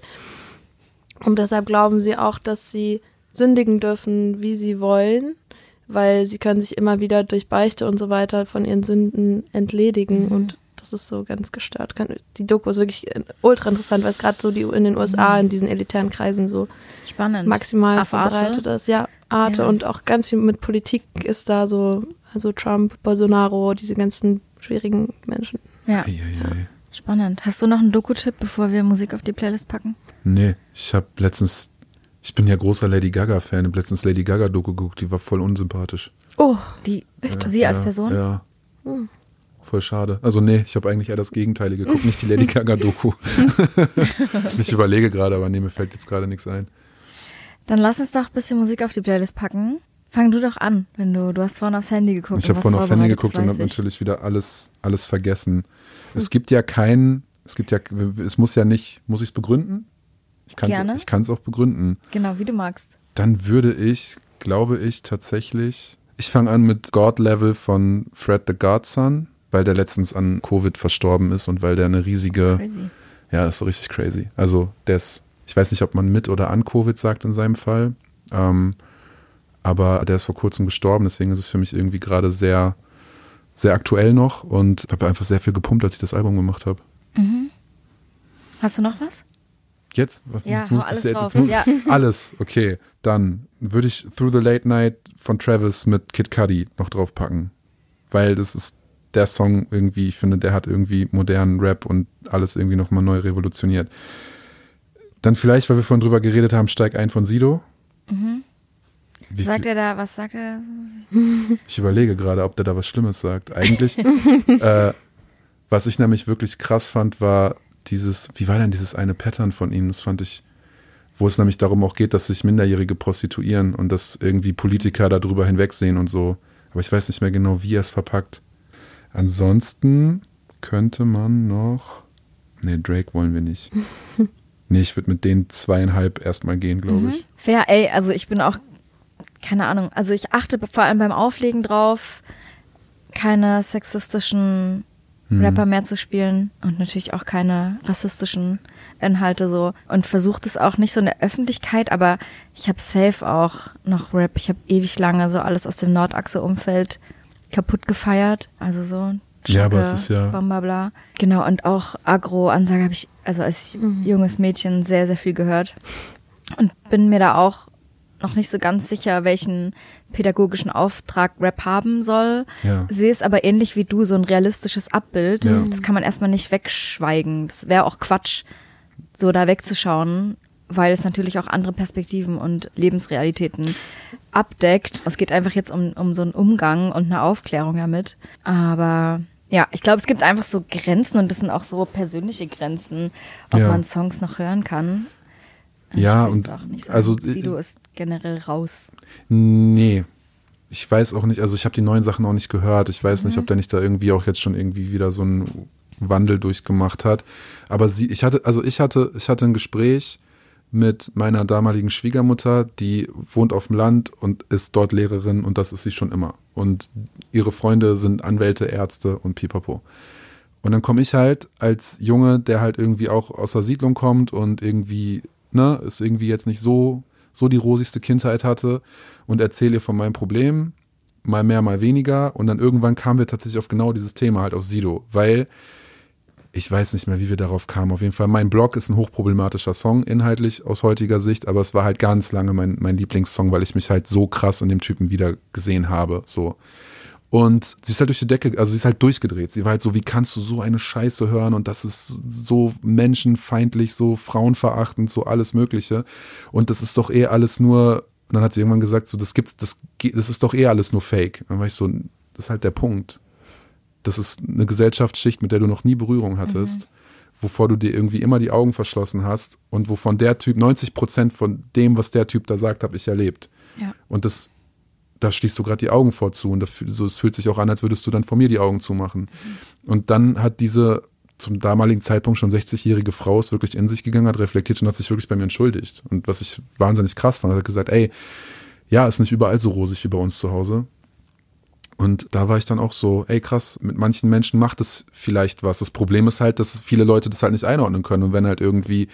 Und deshalb glauben sie auch, dass sie sündigen dürfen, wie sie wollen, weil sie können sich immer wieder durch Beichte und so weiter von ihren Sünden entledigen. Und das ist so ganz gestört. Die Doku ist wirklich äh, ultra interessant, weil es gerade so die in den USA in diesen elitären Kreisen so Spannend. maximal Auf Arte? verbreitet ist. Ja, Arte Ja. und auch ganz viel mit Politik ist da so, also Trump, Bolsonaro, diese ganzen schwierigen Menschen. Ja, Eieiei. spannend. Hast du noch einen Doku-Tipp, bevor wir Musik auf die Playlist packen? Nee, ich habe letztens, ich bin ja großer Lady Gaga-Fan, habe letztens Lady Gaga-Doku geguckt, die war voll unsympathisch. Oh, Die, Ja, sie als ja, Person? Ja. Voll schade. Also nee, ich habe eigentlich eher das Gegenteilige geguckt, nicht die Lady *laughs* Gaga-Doku. *laughs* ich überlege gerade, aber nee, mir fällt jetzt gerade nichts ein. Dann lass uns doch ein bisschen Musik auf die Playlist packen. Fang du doch an, wenn du, du hast vorhin aufs Handy geguckt. Ich habe vorhin aufs Handy geguckt und habe ich. natürlich wieder alles, alles vergessen. Es gibt ja kein, es gibt ja, es muss ja nicht, muss ich es begründen? Ich kann es auch begründen. Genau, wie du magst. Dann würde ich, glaube ich, tatsächlich, ich fange an mit God Level von Fred the Godson, weil der letztens an Covid verstorben ist und weil der eine riesige, Crazy. ja, das war richtig crazy. Also der ist, ich weiß nicht, ob man mit oder an Covid sagt in seinem Fall, ähm, aber der ist vor kurzem gestorben, deswegen ist es für mich irgendwie gerade sehr, sehr aktuell noch und habe einfach sehr viel gepumpt, als ich das Album gemacht habe. Hast du noch was? Jetzt? Ja, jetzt muss ich alles das jetzt- drauf. jetzt muss- Ja. *laughs* Alles, okay. Dann würde ich Through the Late Night von Travis mit Kid Cudi noch draufpacken. Weil das ist der Song irgendwie, ich finde, der hat irgendwie modernen Rap und alles irgendwie nochmal neu revolutioniert. Dann vielleicht, weil wir vorhin drüber geredet haben, Steig ein von Sido. Wie Sagt er da, was sagt er? *laughs* ich überlege gerade, ob der da was Schlimmes sagt. Eigentlich, *laughs* äh, was ich nämlich wirklich krass fand, war dieses, wie war denn dieses eine Pattern von ihm? Das fand ich, wo es nämlich darum auch geht, dass sich Minderjährige prostituieren und dass irgendwie Politiker darüber hinwegsehen und so. Aber ich weiß nicht mehr genau, wie er es verpackt. Ansonsten könnte man noch. Nee, Drake wollen wir nicht. *laughs* Nee, ich würde mit den zweieinhalb erstmal gehen, glaube ich. Fair, ey, also ich bin auch, keine Ahnung, also ich achte vor allem beim Auflegen drauf, keine sexistischen Hm. Rapper mehr zu spielen und natürlich auch keine rassistischen Inhalte so. Und versucht es auch nicht so in der Öffentlichkeit, aber ich habe safe auch noch Rap, ich habe ewig lange so alles aus dem Nordachse-Umfeld kaputt gefeiert, also so Ja, aber Schocke, es ist ja- Bamba bla. Genau, und auch Agro-Ansage habe ich, also als junges Mädchen sehr, sehr viel gehört. Und bin mir da auch noch nicht so ganz sicher, welchen pädagogischen Auftrag Rap haben soll. Ja. Sehe es aber ähnlich wie du, so ein realistisches Abbild. Ja. Das kann man erstmal nicht wegschweigen. Das wäre auch Quatsch, so da wegzuschauen, weil es natürlich auch andere Perspektiven und Lebensrealitäten abdeckt. Es geht einfach jetzt um, um so einen Umgang und eine Aufklärung damit. Aber ja, ich glaube, es gibt einfach so Grenzen und das sind auch so persönliche Grenzen, ob Ja. man Songs noch hören kann. Ja, und also, Sido ist generell raus. Nee. Ich weiß auch nicht, also ich habe die neuen Sachen auch nicht gehört. Ich weiß nicht, ob der nicht da irgendwie auch jetzt schon irgendwie wieder so einen Wandel durchgemacht hat. Aber sie, ich hatte, also ich hatte, ich hatte ein Gespräch mit meiner damaligen Schwiegermutter, die wohnt auf dem Land und ist dort Lehrerin und das ist sie schon immer. Und ihre Freunde sind Anwälte, Ärzte und pipapo. Und dann komme ich halt als Junge, der halt irgendwie auch aus der Siedlung kommt und irgendwie, ne, ist irgendwie jetzt nicht so, so die rosigste Kindheit hatte und erzähle ihr von meinem Problem, mal mehr, mal weniger. Und dann irgendwann kamen wir tatsächlich auf genau dieses Thema, halt auf Sido, weil ich weiß nicht mehr, wie wir darauf kamen. Auf jeden Fall, mein Blog ist ein hochproblematischer Song, inhaltlich aus heutiger Sicht, aber es war halt ganz lange mein, mein Lieblingssong, weil ich mich halt so krass in dem Typen wieder gesehen habe. So. Und sie ist halt durch die Decke, also sie ist halt durchgedreht. Sie war halt so, wie kannst du so eine Scheiße hören und das ist so menschenfeindlich, so frauenverachtend, so alles Mögliche. Und das ist doch eh alles nur, und dann hat sie irgendwann gesagt, so, das gibt's, das, das ist doch eh alles nur Fake. Dann war ich so, das ist halt der Punkt das ist eine Gesellschaftsschicht, mit der du noch nie Berührung hattest, mhm. wovor du dir irgendwie immer die Augen verschlossen hast und wovon der Typ, 90 Prozent von dem, was der Typ da sagt, habe ich erlebt. Ja. Und das, da schließt du gerade die Augen vorzu und das, so, es fühlt sich auch an, als würdest du dann vor mir die Augen zumachen. Mhm. Und dann hat diese zum damaligen Zeitpunkt schon 60-jährige Frau ist wirklich in sich gegangen, hat reflektiert und hat sich wirklich bei mir entschuldigt. Und was ich wahnsinnig krass fand, hat gesagt, ey, ja, ist nicht überall so rosig wie bei uns zu Hause. Und da war ich dann auch so, ey krass, mit manchen Menschen macht es vielleicht was. Das Problem ist halt, dass viele Leute das halt nicht einordnen können. Und wenn halt irgendwie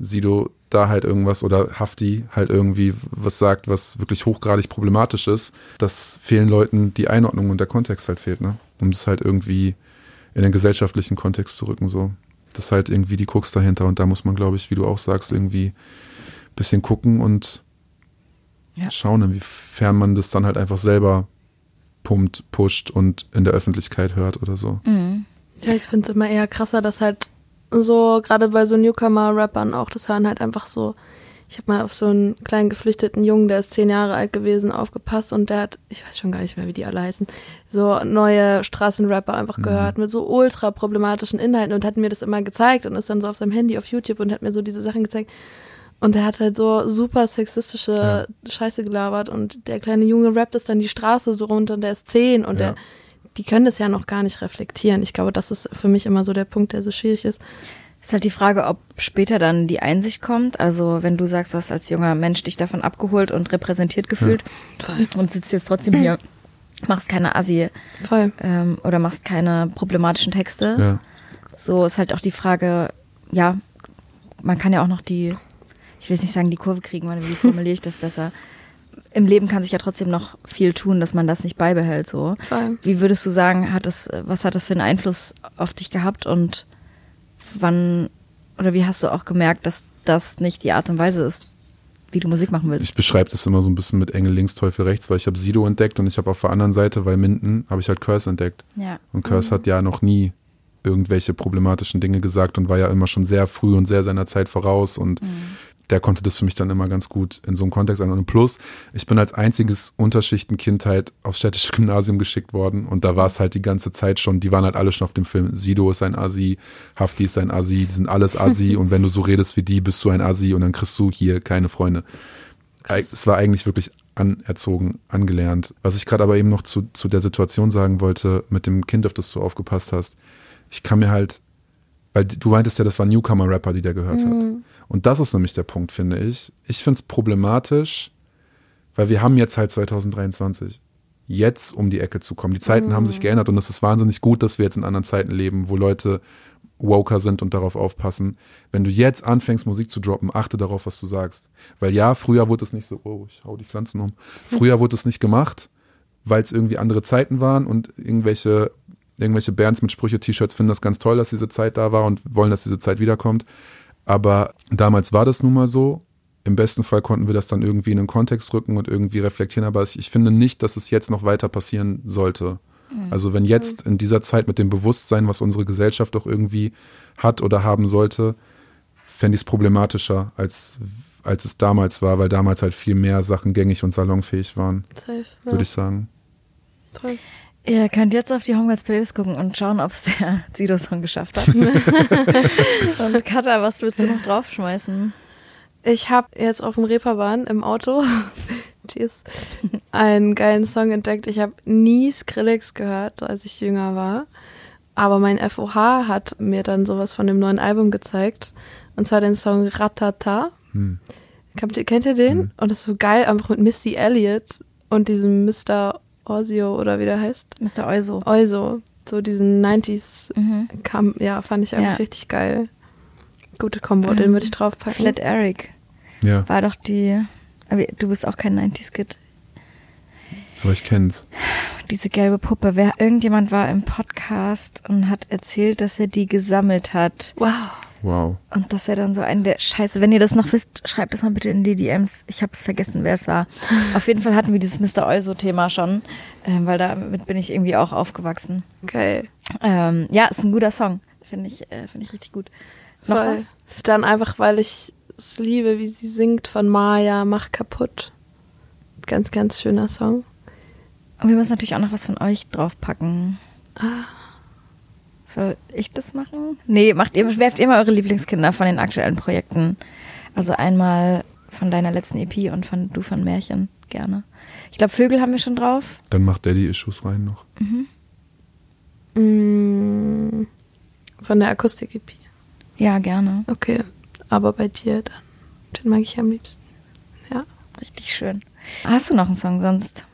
Sido da halt irgendwas oder Hafti halt irgendwie was sagt, was wirklich hochgradig problematisch ist, das fehlen Leuten die Einordnung und der Kontext halt fehlt, ne? Um das halt irgendwie in den gesellschaftlichen Kontext zu rücken, so. Das ist halt irgendwie die Krux dahinter und da muss man, glaube ich, wie du auch sagst, irgendwie ein bisschen gucken und ja. schauen, inwiefern man das dann halt einfach selber pumpt, pusht und in der Öffentlichkeit hört oder so. Mhm. Ja, ich finde es immer eher krasser, dass halt so, gerade bei so Newcomer-Rappern auch, das hören halt einfach so. Ich habe mal auf so einen kleinen geflüchteten Jungen, der ist zehn Jahre alt gewesen, aufgepasst und der hat, ich weiß schon gar nicht mehr, wie die alle heißen, so neue Straßenrapper einfach mhm. gehört mit so ultra problematischen Inhalten und hat mir das immer gezeigt und ist dann so auf seinem Handy auf YouTube und hat mir so diese Sachen gezeigt. Und er hat halt so super sexistische ja. Scheiße gelabert und der kleine Junge rappt es dann die Straße so runter und der ist zehn und ja. der, die können das ja noch gar nicht reflektieren. Ich glaube, das ist für mich immer so der Punkt, der so schwierig ist. Ist halt die Frage, ob später dann die Einsicht kommt. Also wenn du sagst, du hast als junger Mensch dich davon abgeholt und repräsentiert gefühlt ja. und sitzt jetzt trotzdem hier, *clears throat* machst keine Assi ähm, oder machst keine problematischen Texte. Ja. So ist halt auch die Frage, ja, man kann ja auch noch die ich will jetzt nicht sagen, die Kurve kriegen, weil wie formuliere ich das besser? Im Leben kann sich ja trotzdem noch viel tun, dass man das nicht beibehält. So, Voll. wie würdest du sagen, hat das, was hat das für einen Einfluss auf dich gehabt und wann oder wie hast du auch gemerkt, dass das nicht die Art und Weise ist, wie du Musik machen willst? Ich beschreibe das immer so ein bisschen mit Engel links, Teufel rechts, weil ich habe Sido entdeckt und ich habe auf der anderen Seite, weil Minden, habe ich halt Curse entdeckt. Ja. Und Curse mhm. hat ja noch nie irgendwelche problematischen Dinge gesagt und war ja immer schon sehr früh und sehr seiner Zeit voraus und mhm der konnte das für mich dann immer ganz gut in so einem Kontext an. Und plus, ich bin als einziges Unterschichtenkind halt aufs städtische Gymnasium geschickt worden und da war es halt die ganze Zeit schon, die waren halt alle schon auf dem Film. Sido ist ein Assi, Hafti ist ein Assi, die sind alles Assi *laughs* und wenn du so redest wie die, bist du ein Assi und dann kriegst du hier keine Freunde. Es war eigentlich wirklich anerzogen, angelernt. Was ich gerade aber eben noch zu, zu der Situation sagen wollte, mit dem Kind, auf das du aufgepasst hast, ich kann mir halt, weil du meintest ja, das war Newcomer-Rapper, die der gehört mhm. hat. Und das ist nämlich der Punkt, finde ich. Ich finde es problematisch, weil wir haben jetzt halt 2023. Jetzt um die Ecke zu kommen. Die Zeiten mhm. haben sich mhm. geändert und es ist wahnsinnig gut, dass wir jetzt in anderen Zeiten leben, wo Leute woker sind und darauf aufpassen. Wenn du jetzt anfängst, Musik zu droppen, achte darauf, was du sagst. Weil ja, früher wurde es nicht so, oh, ich hau die Pflanzen um. Früher wurde es nicht gemacht, weil es irgendwie andere Zeiten waren und irgendwelche, irgendwelche Bands mit Sprüche-T-Shirts finden das ganz toll, dass diese Zeit da war und wollen, dass diese Zeit wiederkommt. Aber damals war das nun mal so. Im besten Fall konnten wir das dann irgendwie in den Kontext rücken und irgendwie reflektieren. Aber ich finde nicht, dass es jetzt noch weiter passieren sollte. Mhm. Also wenn jetzt in dieser Zeit mit dem Bewusstsein, was unsere Gesellschaft doch irgendwie hat oder haben sollte, fände ich es problematischer, als, als es damals war, weil damals halt viel mehr Sachen gängig und salonfähig waren. Safe, ja. Würde ich sagen. Toll. Ihr könnt jetzt auf die Homegirls Playlist gucken und schauen, ob es der *laughs* Sido-Song geschafft hat. *laughs* und Katha, was willst du noch draufschmeißen? Ich habe jetzt auf dem Reeperbahn im Auto *laughs* Cheers, einen geilen Song entdeckt. Ich habe nie Skrillex gehört, als ich jünger war. Aber mein FOH hat mir dann sowas von dem neuen Album gezeigt. Und zwar den Song Ratata Hm. Kennt ihr, kennt ihr den? Hm. Und das ist so geil, einfach mit Missy Elliott und diesem Mr. Orsio oder wie der heißt. Mr. Euso. Euso. So diesen 90s Mhm. kam, ja, fand ich eigentlich Ja. richtig geil. Gute Kombo, den würde ich draufpacken. Flat Eric Ja, war doch die. aber Du bist auch kein 90s-Kid. aber ich kenn's. Diese gelbe Puppe. Wer, irgendjemand war im Podcast und hat erzählt, dass er die gesammelt hat. Wow. Wow. Und dass er dann so ein der Scheiße, wenn ihr das noch wisst, schreibt das mal bitte in die DMs. Ich habe es vergessen, wer es war. *laughs* Auf jeden Fall hatten wir dieses Mr. Euso-Thema schon, ähm, weil damit bin ich irgendwie auch aufgewachsen. Geil. Ähm, ja, ist ein guter Song. Finde ich, äh, finde ich richtig gut. Noch Voll. was? Dann einfach, weil ich es liebe, wie sie singt von Maya, Mach kaputt. Ganz, ganz schöner Song. Und wir müssen natürlich auch noch was von euch draufpacken. Ah. Soll ich das machen? Nee, macht ihr, werft ihr mal eure Lieblingskinder von den aktuellen Projekten. Also einmal von deiner letzten EP und von du von Märchen, gerne. Ich glaube, Vögel haben wir schon drauf. Dann macht Daddy-Issues rein noch. Mm, von der Akustik-EP. Ja, gerne. Okay. Aber bei dir dann. Den mag ich am liebsten. Ja. Richtig schön. Hast du noch einen Song? Sonst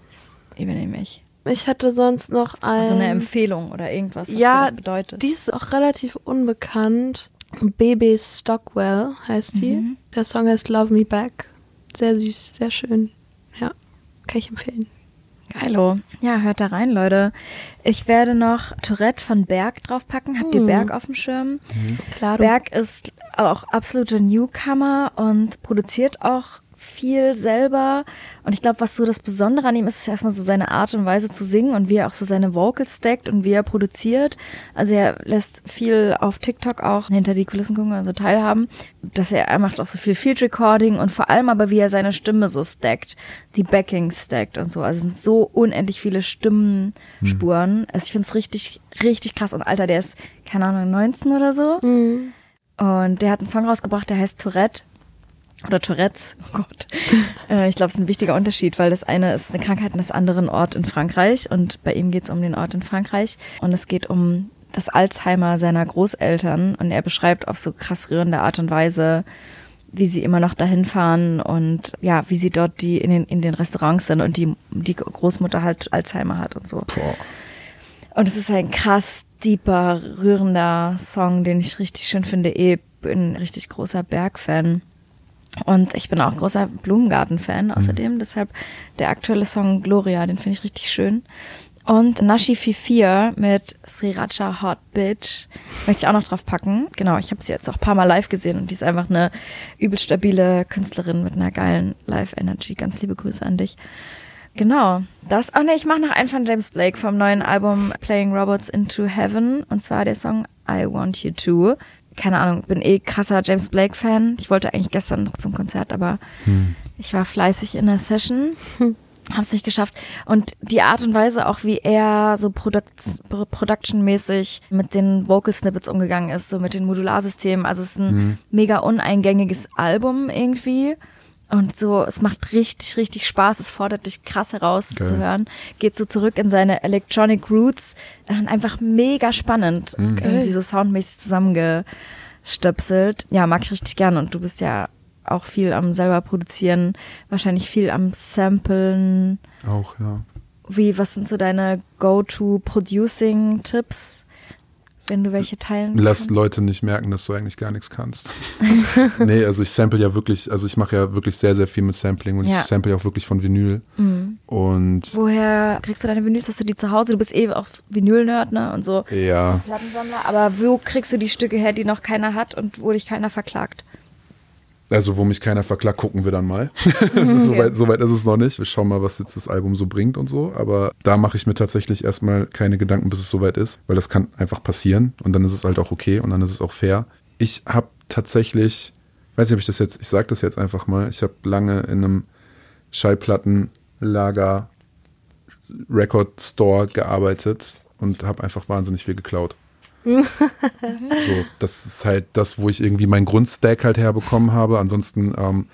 übernehme ich. Ich hatte sonst noch ein. Also eine Empfehlung oder irgendwas, was dir ja, das bedeutet. die ist auch relativ unbekannt. Baby Stockwell heißt die. Mhm. Der Song heißt Love Me Back. Sehr süß, sehr schön. Ja, kann ich empfehlen. Geilo. Ja, hört da rein, Leute. Ich werde noch Tourette von Berg draufpacken. Habt ihr Hm. Berg auf dem Schirm? Klar. Berg ist auch absolute Newcomer und produziert auch viel selber. Und ich glaube, was so das Besondere an ihm ist, ist erstmal so seine Art und Weise zu singen und wie er auch so seine Vocals stackt und wie er produziert. Also er lässt viel auf TikTok auch hinter die Kulissen gucken, also teilhaben. Dass er, er macht auch so viel Field Recording und vor allem aber, wie er seine Stimme so stackt, die Backings stackt und so. Also es sind so unendlich viele Stimmenspuren. Also ich finde es richtig, richtig krass. Und Alter, der ist, keine Ahnung, 19 oder so. Mhm. Und der hat einen Song rausgebracht, der heißt Tourette. Oder Tourettes, *laughs* oh Gott. Äh, ich glaube, es ist ein wichtiger Unterschied, weil das eine ist eine Krankheit und das andere ein Ort in Frankreich. Und bei ihm geht es um den Ort in Frankreich. Und es geht um das Alzheimer seiner Großeltern. Und er beschreibt auf so krass rührende Art und Weise, wie sie immer noch dahin fahren und ja, wie sie dort die in den, in den Restaurants sind und die, die Großmutter halt Alzheimer hat und so. Boah. Und es ist ein krass deeper, rührender Song, den ich richtig schön finde. Eh, bin ein richtig großer Berg-Fan. Und ich bin auch großer Blumengarten-Fan außerdem. Deshalb der aktuelle Song Gloria, den finde ich richtig schön. Und Nashi 44 mit Sriracha Hot Bitch möchte ich auch noch drauf packen. Genau, ich habe sie jetzt auch ein paar Mal live gesehen und die ist einfach eine übel stabile Künstlerin mit einer geilen Live-Energy. Ganz liebe Grüße an dich. Genau, das. Oh ne, ich mache noch einen von James Blake vom neuen Album Playing Robots into Heaven und zwar der Song I Want You To. Keine Ahnung, bin eh krasser James Blake Fan. Ich wollte eigentlich gestern noch zum Konzert, aber ich war fleißig in der Session. Hab's nicht geschafft. Und die Art und Weise auch, wie er so Product Production-mäßig mit den Vocal Snippets umgegangen ist, so mit den Modularsystemen. Also es ist ein mega uneingängiges Album irgendwie. Und so, es macht richtig, richtig Spaß. Es fordert dich krass heraus, es Geil. zu hören. Geht so zurück in seine Electronic Roots. Und einfach mega spannend. Irgendwie so soundmäßig zusammengestöpselt. Ja, mag ich richtig gern. Und du bist ja auch viel am selber produzieren, wahrscheinlich viel am Samplen. Auch, ja. Wie, was sind so deine Go-to-Producing-Tipps, wenn du welche teilen Lass kannst? Leute nicht merken, dass du eigentlich gar nichts kannst. *laughs* nee, also ich sample ja wirklich, also ich mache ja wirklich sehr, sehr viel mit Sampling und Ja. ich sample ja auch wirklich von Vinyl. Mhm. Und Woher kriegst du deine Vinyls? Hast du die zu Hause? Du bist eh auch Vinyl-Nerd, ne? Und so ja, Plattensammler. Aber wo kriegst du die Stücke her, die noch keiner hat und wo dich keiner verklagt? Also wo mich keiner verklagt, gucken wir dann mal. *laughs* *laughs* soweit, soweit ist es noch nicht. Wir schauen mal, was jetzt das Album so bringt und so. Aber da mache ich mir tatsächlich erstmal keine Gedanken, bis es soweit ist, weil das kann einfach passieren und dann ist es halt auch okay und dann ist es auch fair. Ich habe tatsächlich, weiß nicht, ob ich das jetzt, ich sage das jetzt einfach mal, ich habe lange in einem Schallplattenlager Record Store gearbeitet und habe einfach wahnsinnig viel geklaut. *laughs* so, das ist halt das, wo ich irgendwie meinen Grundstack halt herbekommen habe. Ansonsten ähm,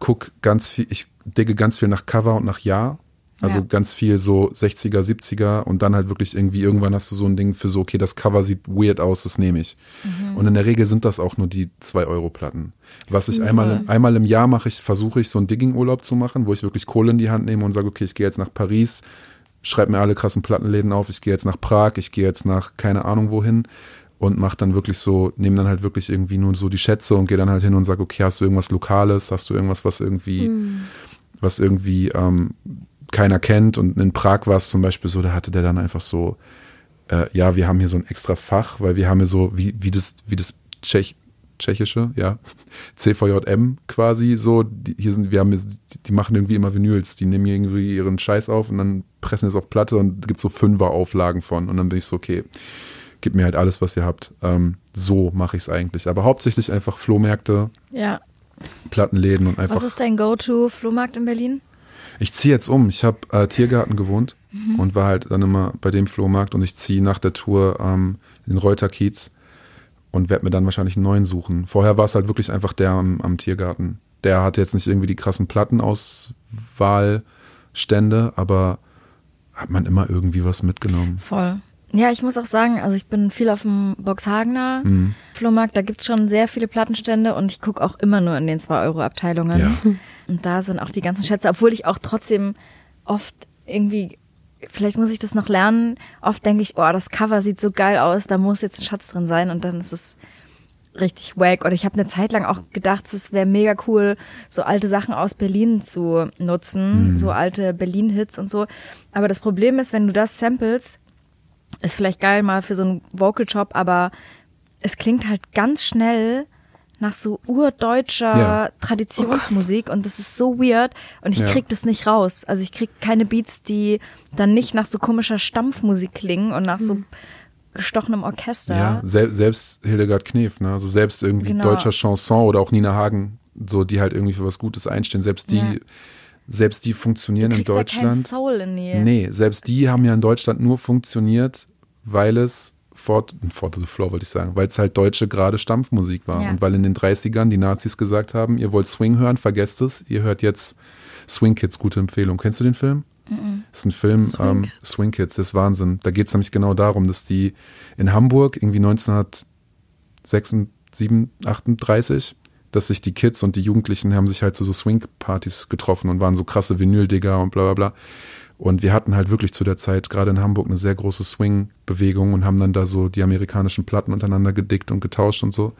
guck ganz viel, ich digge ganz viel nach Cover und nach Ja. Also Ja. ganz viel so 60er, 70er und dann halt wirklich irgendwie, irgendwann hast du so ein Ding für so, okay, das Cover sieht weird aus, das nehme ich. Mhm. Und in der Regel sind das auch nur die 2-Euro-Platten. Was ich einmal, im- einmal im Jahr mache, ich versuche ich so einen Digging-Urlaub zu machen, wo ich wirklich Kohle in die Hand nehme und sage, okay, ich gehe jetzt nach Paris, schreibe mir alle krassen Plattenläden auf, ich gehe jetzt nach Prag, ich gehe jetzt nach keine Ahnung wohin und mache dann wirklich so, nehme dann halt wirklich irgendwie nur so die Schätze und gehe dann halt hin und sage, okay, hast du irgendwas Lokales, hast du irgendwas, was irgendwie, was irgendwie ähm, keiner kennt? Und in Prag war es zum Beispiel so, da hatte der dann einfach so, äh, ja, wir haben hier so ein extra Fach, weil wir haben hier so, wie, wie das, wie das Tschech, tschechische, ja, *laughs* CVJM quasi so, die, hier sind, wir haben, die machen irgendwie immer Vinyls, die nehmen irgendwie ihren Scheiß auf und dann pressen es auf Platte und da gibt's so Fünfer-Auflagen von und dann bin ich so, okay, gib mir halt alles, was ihr habt. Ähm, so mache ich es eigentlich. Aber hauptsächlich einfach Flohmärkte, Ja. Plattenläden und einfach Was ist dein Go-To-Flohmarkt in Berlin? ich ziehe jetzt um. Ich habe äh, Tiergarten gewohnt und war halt dann immer bei dem Flohmarkt und ich ziehe nach der Tour ähm, in den Reuterkiez und werde mir dann wahrscheinlich einen neuen suchen. Vorher war es halt wirklich einfach der am, am Tiergarten. Der hatte jetzt nicht irgendwie die krassen Plattenauswahlstände, aber hat man immer irgendwie was mitgenommen. Voll. Ja, ich muss auch sagen, also ich bin viel auf dem Boxhagener Mhm. Flohmarkt, da gibt's schon sehr viele Plattenstände und ich gucke auch immer nur in den 2-Euro-Abteilungen. Ja. *laughs* Und da sind auch die ganzen Schätze, obwohl ich auch trotzdem oft irgendwie, vielleicht muss ich das noch lernen, oft denke ich, oh, das Cover sieht so geil aus, da muss jetzt ein Schatz drin sein und dann ist es richtig wack. Oder ich habe eine Zeit lang auch gedacht, es wäre mega cool, so alte Sachen aus Berlin zu nutzen, so alte Berlin-Hits und so. Aber das Problem ist, wenn du das samples, ist vielleicht geil mal für so einen Vocal Shop, aber es klingt halt ganz schnell nach so urdeutscher Ja. Traditionsmusik und das ist so weird und ich Ja. krieg das nicht raus. Also ich krieg keine Beats, die dann nicht nach so komischer Stampfmusik klingen und nach so gestochenem Orchester. Ja, sel selbst Hildegard Knef, ne? Also selbst irgendwie Genau. deutscher Chanson oder auch Nina Hagen, so die halt irgendwie für was Gutes einstehen, selbst die, Ja. selbst die funktionieren in kriegst ja Deutschland. Soul in die. nee, selbst die haben ja in Deutschland nur funktioniert, weil es Fort, Fort the Floor wollte ich sagen, weil es halt deutsche gerade Stampfmusik war Ja. und weil in den 30ern die Nazis gesagt haben, ihr wollt Swing hören, vergesst es, ihr hört jetzt Swing Kids, gute Empfehlung. Kennst du den Film? Das ist ein Film, Swing ähm, Swing Kids, das ist Wahnsinn. Da geht es nämlich genau darum, dass die in Hamburg irgendwie 1937, 38, dass sich die Kids und die Jugendlichen haben sich halt zu so Swing-Partys getroffen und waren so krasse Vinyl-Digger und bla bla bla. Und wir hatten halt wirklich zu der Zeit gerade in Hamburg eine sehr große Swing-Bewegung und haben dann da so die amerikanischen Platten untereinander gedickt und getauscht und so.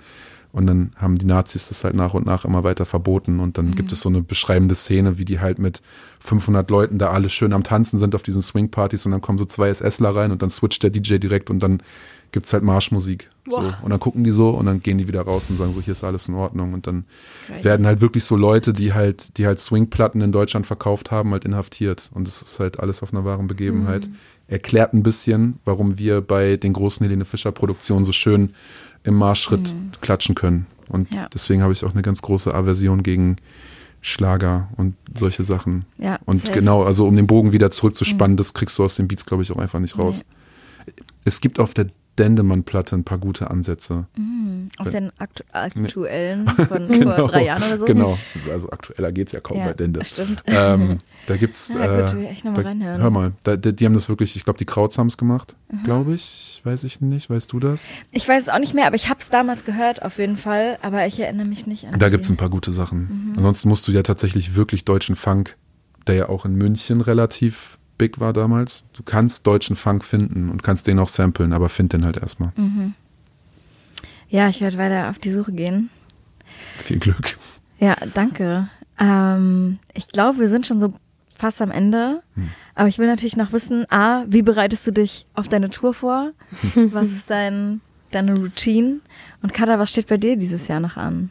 Und dann haben die Nazis das halt nach und nach immer weiter verboten. Und dann gibt es so eine beschreibende Szene, wie die halt mit 500 Leuten da alle schön am Tanzen sind auf diesen Swing-Partys und dann kommen so zwei SSler rein und dann switcht der DJ direkt und dann gibt's halt Marschmusik. So. Und dann gucken die so und dann gehen die wieder raus und sagen so, hier ist alles in Ordnung. Und dann Geil. werden halt wirklich so Leute, die halt, die halt Swing-Platten in Deutschland verkauft haben, halt inhaftiert. Und das ist halt alles auf einer wahren Begebenheit. Mhm. Erklärt ein bisschen, warum wir bei den großen Helene Fischer Produktionen so schön im Marschschritt klatschen können. Und Mhm. Ja. deswegen habe ich auch eine ganz große Aversion gegen Schlager und solche Sachen. Ja, Und safe. genau, also um den Bogen wieder zurückzuspannen, das kriegst du aus den Beats, glaube ich, auch einfach nicht raus. Es gibt auf der Dendemann-Platte ein paar gute Ansätze. Auf den aktu aktuellen von *laughs* vor drei Jahren oder so. Genau. Also, also aktueller geht's ja kaum Ja, bei Dende. stimmt. Ähm, *laughs* da gibt's. Ja, gut, äh, will ich echt noch mal da, reinhören. Hör mal, da, die, die haben das wirklich, ich glaube, die Krauts haben's gemacht, Mhm. glaube ich. Weiß ich nicht, weißt du das? Ich weiß es auch nicht mehr, aber ich habe es damals gehört, auf jeden Fall. Aber ich erinnere mich nicht an Da die. gibt's ein paar gute Sachen. Mhm. Ansonsten musst du ja tatsächlich wirklich deutschen Funk, der ja auch in München relativ big war damals. Du kannst deutschen Funk finden und kannst den auch samplen, aber find den halt erstmal. Mhm. Ja, ich werde weiter auf die Suche gehen. Viel Glück. Ja, danke. Ähm, ich glaube, wir sind schon so fast am Ende. Hm. Aber ich will natürlich noch wissen, A, wie bereitest du dich auf deine Tour vor? *laughs* Was ist dein, deine Routine? Und Kada, was steht bei dir dieses Jahr noch an?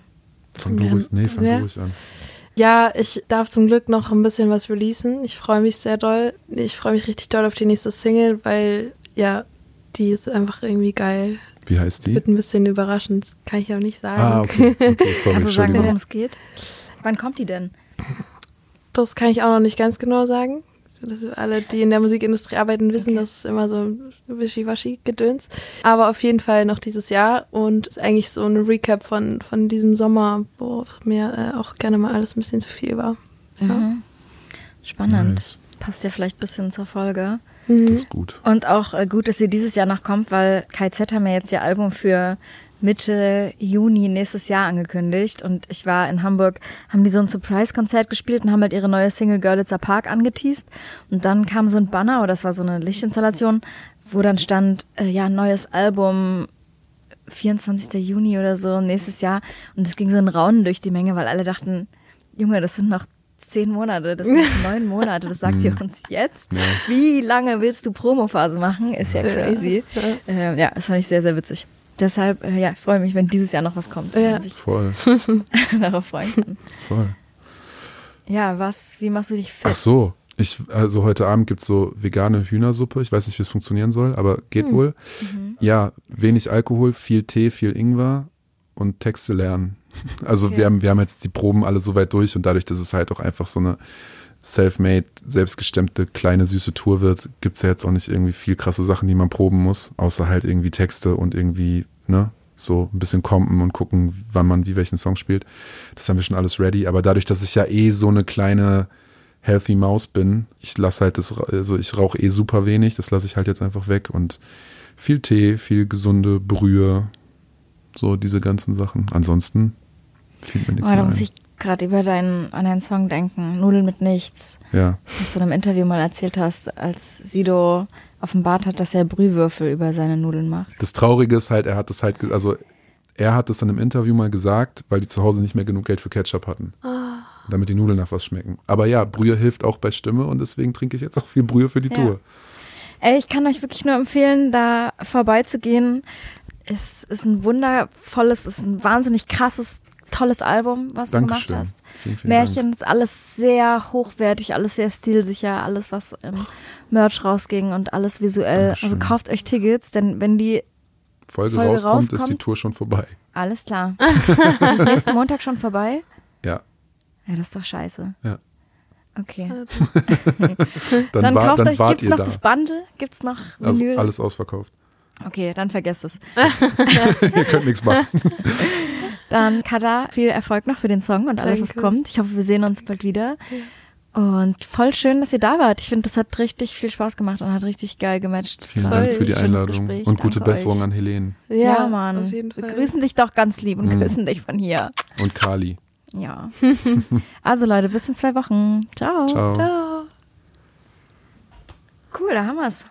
Fang du ruhig, nee, fang Ja. du ruhig an. Ja, ich darf zum Glück noch ein bisschen was releasen. Ich freue mich sehr doll. Ich freue mich richtig doll auf die nächste Single, weil ja, die ist einfach irgendwie geil. Wie heißt die? Wird ein bisschen überraschend, das kann ich auch nicht sagen. Ah, okay. *laughs* okay sorry, Kannst du sagen, worum es geht? Wann kommt die denn? Das kann ich auch noch nicht ganz genau sagen. Das alle, die in der Musikindustrie arbeiten, wissen, Okay. das ist immer so wischiwaschi-Gedöns. Aber auf jeden Fall noch dieses Jahr und ist eigentlich so ein Recap von, von diesem Sommer, wo mir äh, auch gerne mal alles ein bisschen zu viel war. Ja. Mhm. Spannend. Nice. passt ja vielleicht ein bisschen zur Folge. Das Mhm. ist gut. Und auch äh, gut, dass sie dieses Jahr noch kommt, weil KZ haben ja jetzt ihr Album für Mitte Juni nächstes Jahr angekündigt. Und ich war in Hamburg, haben die so ein Surprise-Konzert gespielt und haben halt ihre neue Single Görlitzer Park angeteased. Und dann kam so ein Banner, oder das war so eine Lichtinstallation, wo dann stand, äh, ja, neues Album 24. Juni oder so, nächstes Jahr. Und es ging so ein Raunen durch die Menge, weil alle dachten, Junge, das sind noch zehn Monate, das sind noch *laughs* neun Monate, das sagt ihr uns jetzt. Ja. Wie lange willst du Promophase machen? Ist ja crazy. Ja, ja das fand ich sehr, sehr witzig. Deshalb, äh, ja, ich freue mich, wenn dieses Jahr noch was kommt, Ja. sich Voll, *laughs* darauf freuen kann. voll. Ja, was, wie machst du dich fit? Ach so. Ich, also heute Abend gibt's so vegane Hühnersuppe. Ich weiß nicht, wie es funktionieren soll, aber geht wohl. Ja, wenig Alkohol, viel Tee, viel Ingwer und Texte lernen. *laughs* Also Okay. wir, haben, wir haben jetzt die Proben alle so weit durch und dadurch, dass es halt auch einfach so eine self-made, selbstgestemmte, kleine, süße Tour wird, gibt's ja jetzt auch nicht irgendwie viel krasse Sachen, die man proben muss, außer halt irgendwie Texte und irgendwie, ne, so ein bisschen kompen und gucken, wann man wie welchen Song spielt. Das haben wir schon alles ready. Aber dadurch, dass ich ja eh so eine kleine Healthy Maus bin, ich lasse halt das, also ich rauche eh super wenig, das lasse ich halt jetzt einfach weg und viel Tee, viel gesunde Brühe, so diese ganzen Sachen. Ansonsten fehlt mir nichts Oh, da mehr muss ich gerade über deinen, an deinen Song denken. Nudeln mit nichts. Ja, Was du in einem Interview mal erzählt hast, als Sido offenbart hat, dass er Brühwürfel über seine Nudeln macht. das Traurige ist halt, er hat das halt, also er hat das in einem Interview mal gesagt, weil die zu Hause nicht mehr genug Geld für Ketchup hatten. Damit die Nudeln nach was schmecken. Aber ja, Brühe hilft auch bei Stimme und deswegen trinke ich jetzt auch viel Brühe für die Ja. Tour. Ey, ich kann euch wirklich nur empfehlen, da vorbeizugehen. Es ist ein wundervolles, es ist ein wahnsinnig krasses, tolles Album, was Dankeschön. du gemacht hast. Vielen, vielen Märchen ist alles sehr hochwertig, alles sehr stilsicher, alles was im Merch rausging und alles visuell. Dankeschön. Also kauft euch Tickets, denn wenn die Folge, Folge rauskommt, ist die rauskommt. Tour schon vorbei. alles klar. *laughs* ist nächsten Montag schon vorbei? Ja, Ja, das ist doch scheiße. ja. Okay. *laughs* Dann, Dann, war, kauft dann euch, wart gibt's ihr noch da. das Bundle? Gibt's noch Also Vinyl? alles ausverkauft. Okay, dann vergesst es. *laughs* ihr könnt nichts machen. Dann, Kada, viel Erfolg noch für den Song und alles, was kommt. Ich hoffe, wir sehen uns bald wieder. Und voll schön, dass ihr da wart. Ich finde, das hat richtig viel Spaß gemacht und hat richtig geil gematcht. Das Vielen Dank für die Einladung Gespräch. und gute Danke Besserung euch. an Helene Ja, Mann. Auf jeden Wir grüßen dich doch ganz lieb und Mhm. küssen dich von hier. und Kali. Ja. *laughs* also Leute, bis in zwei Wochen. Ciao. Ciao. Ciao. Cool, da haben wir's.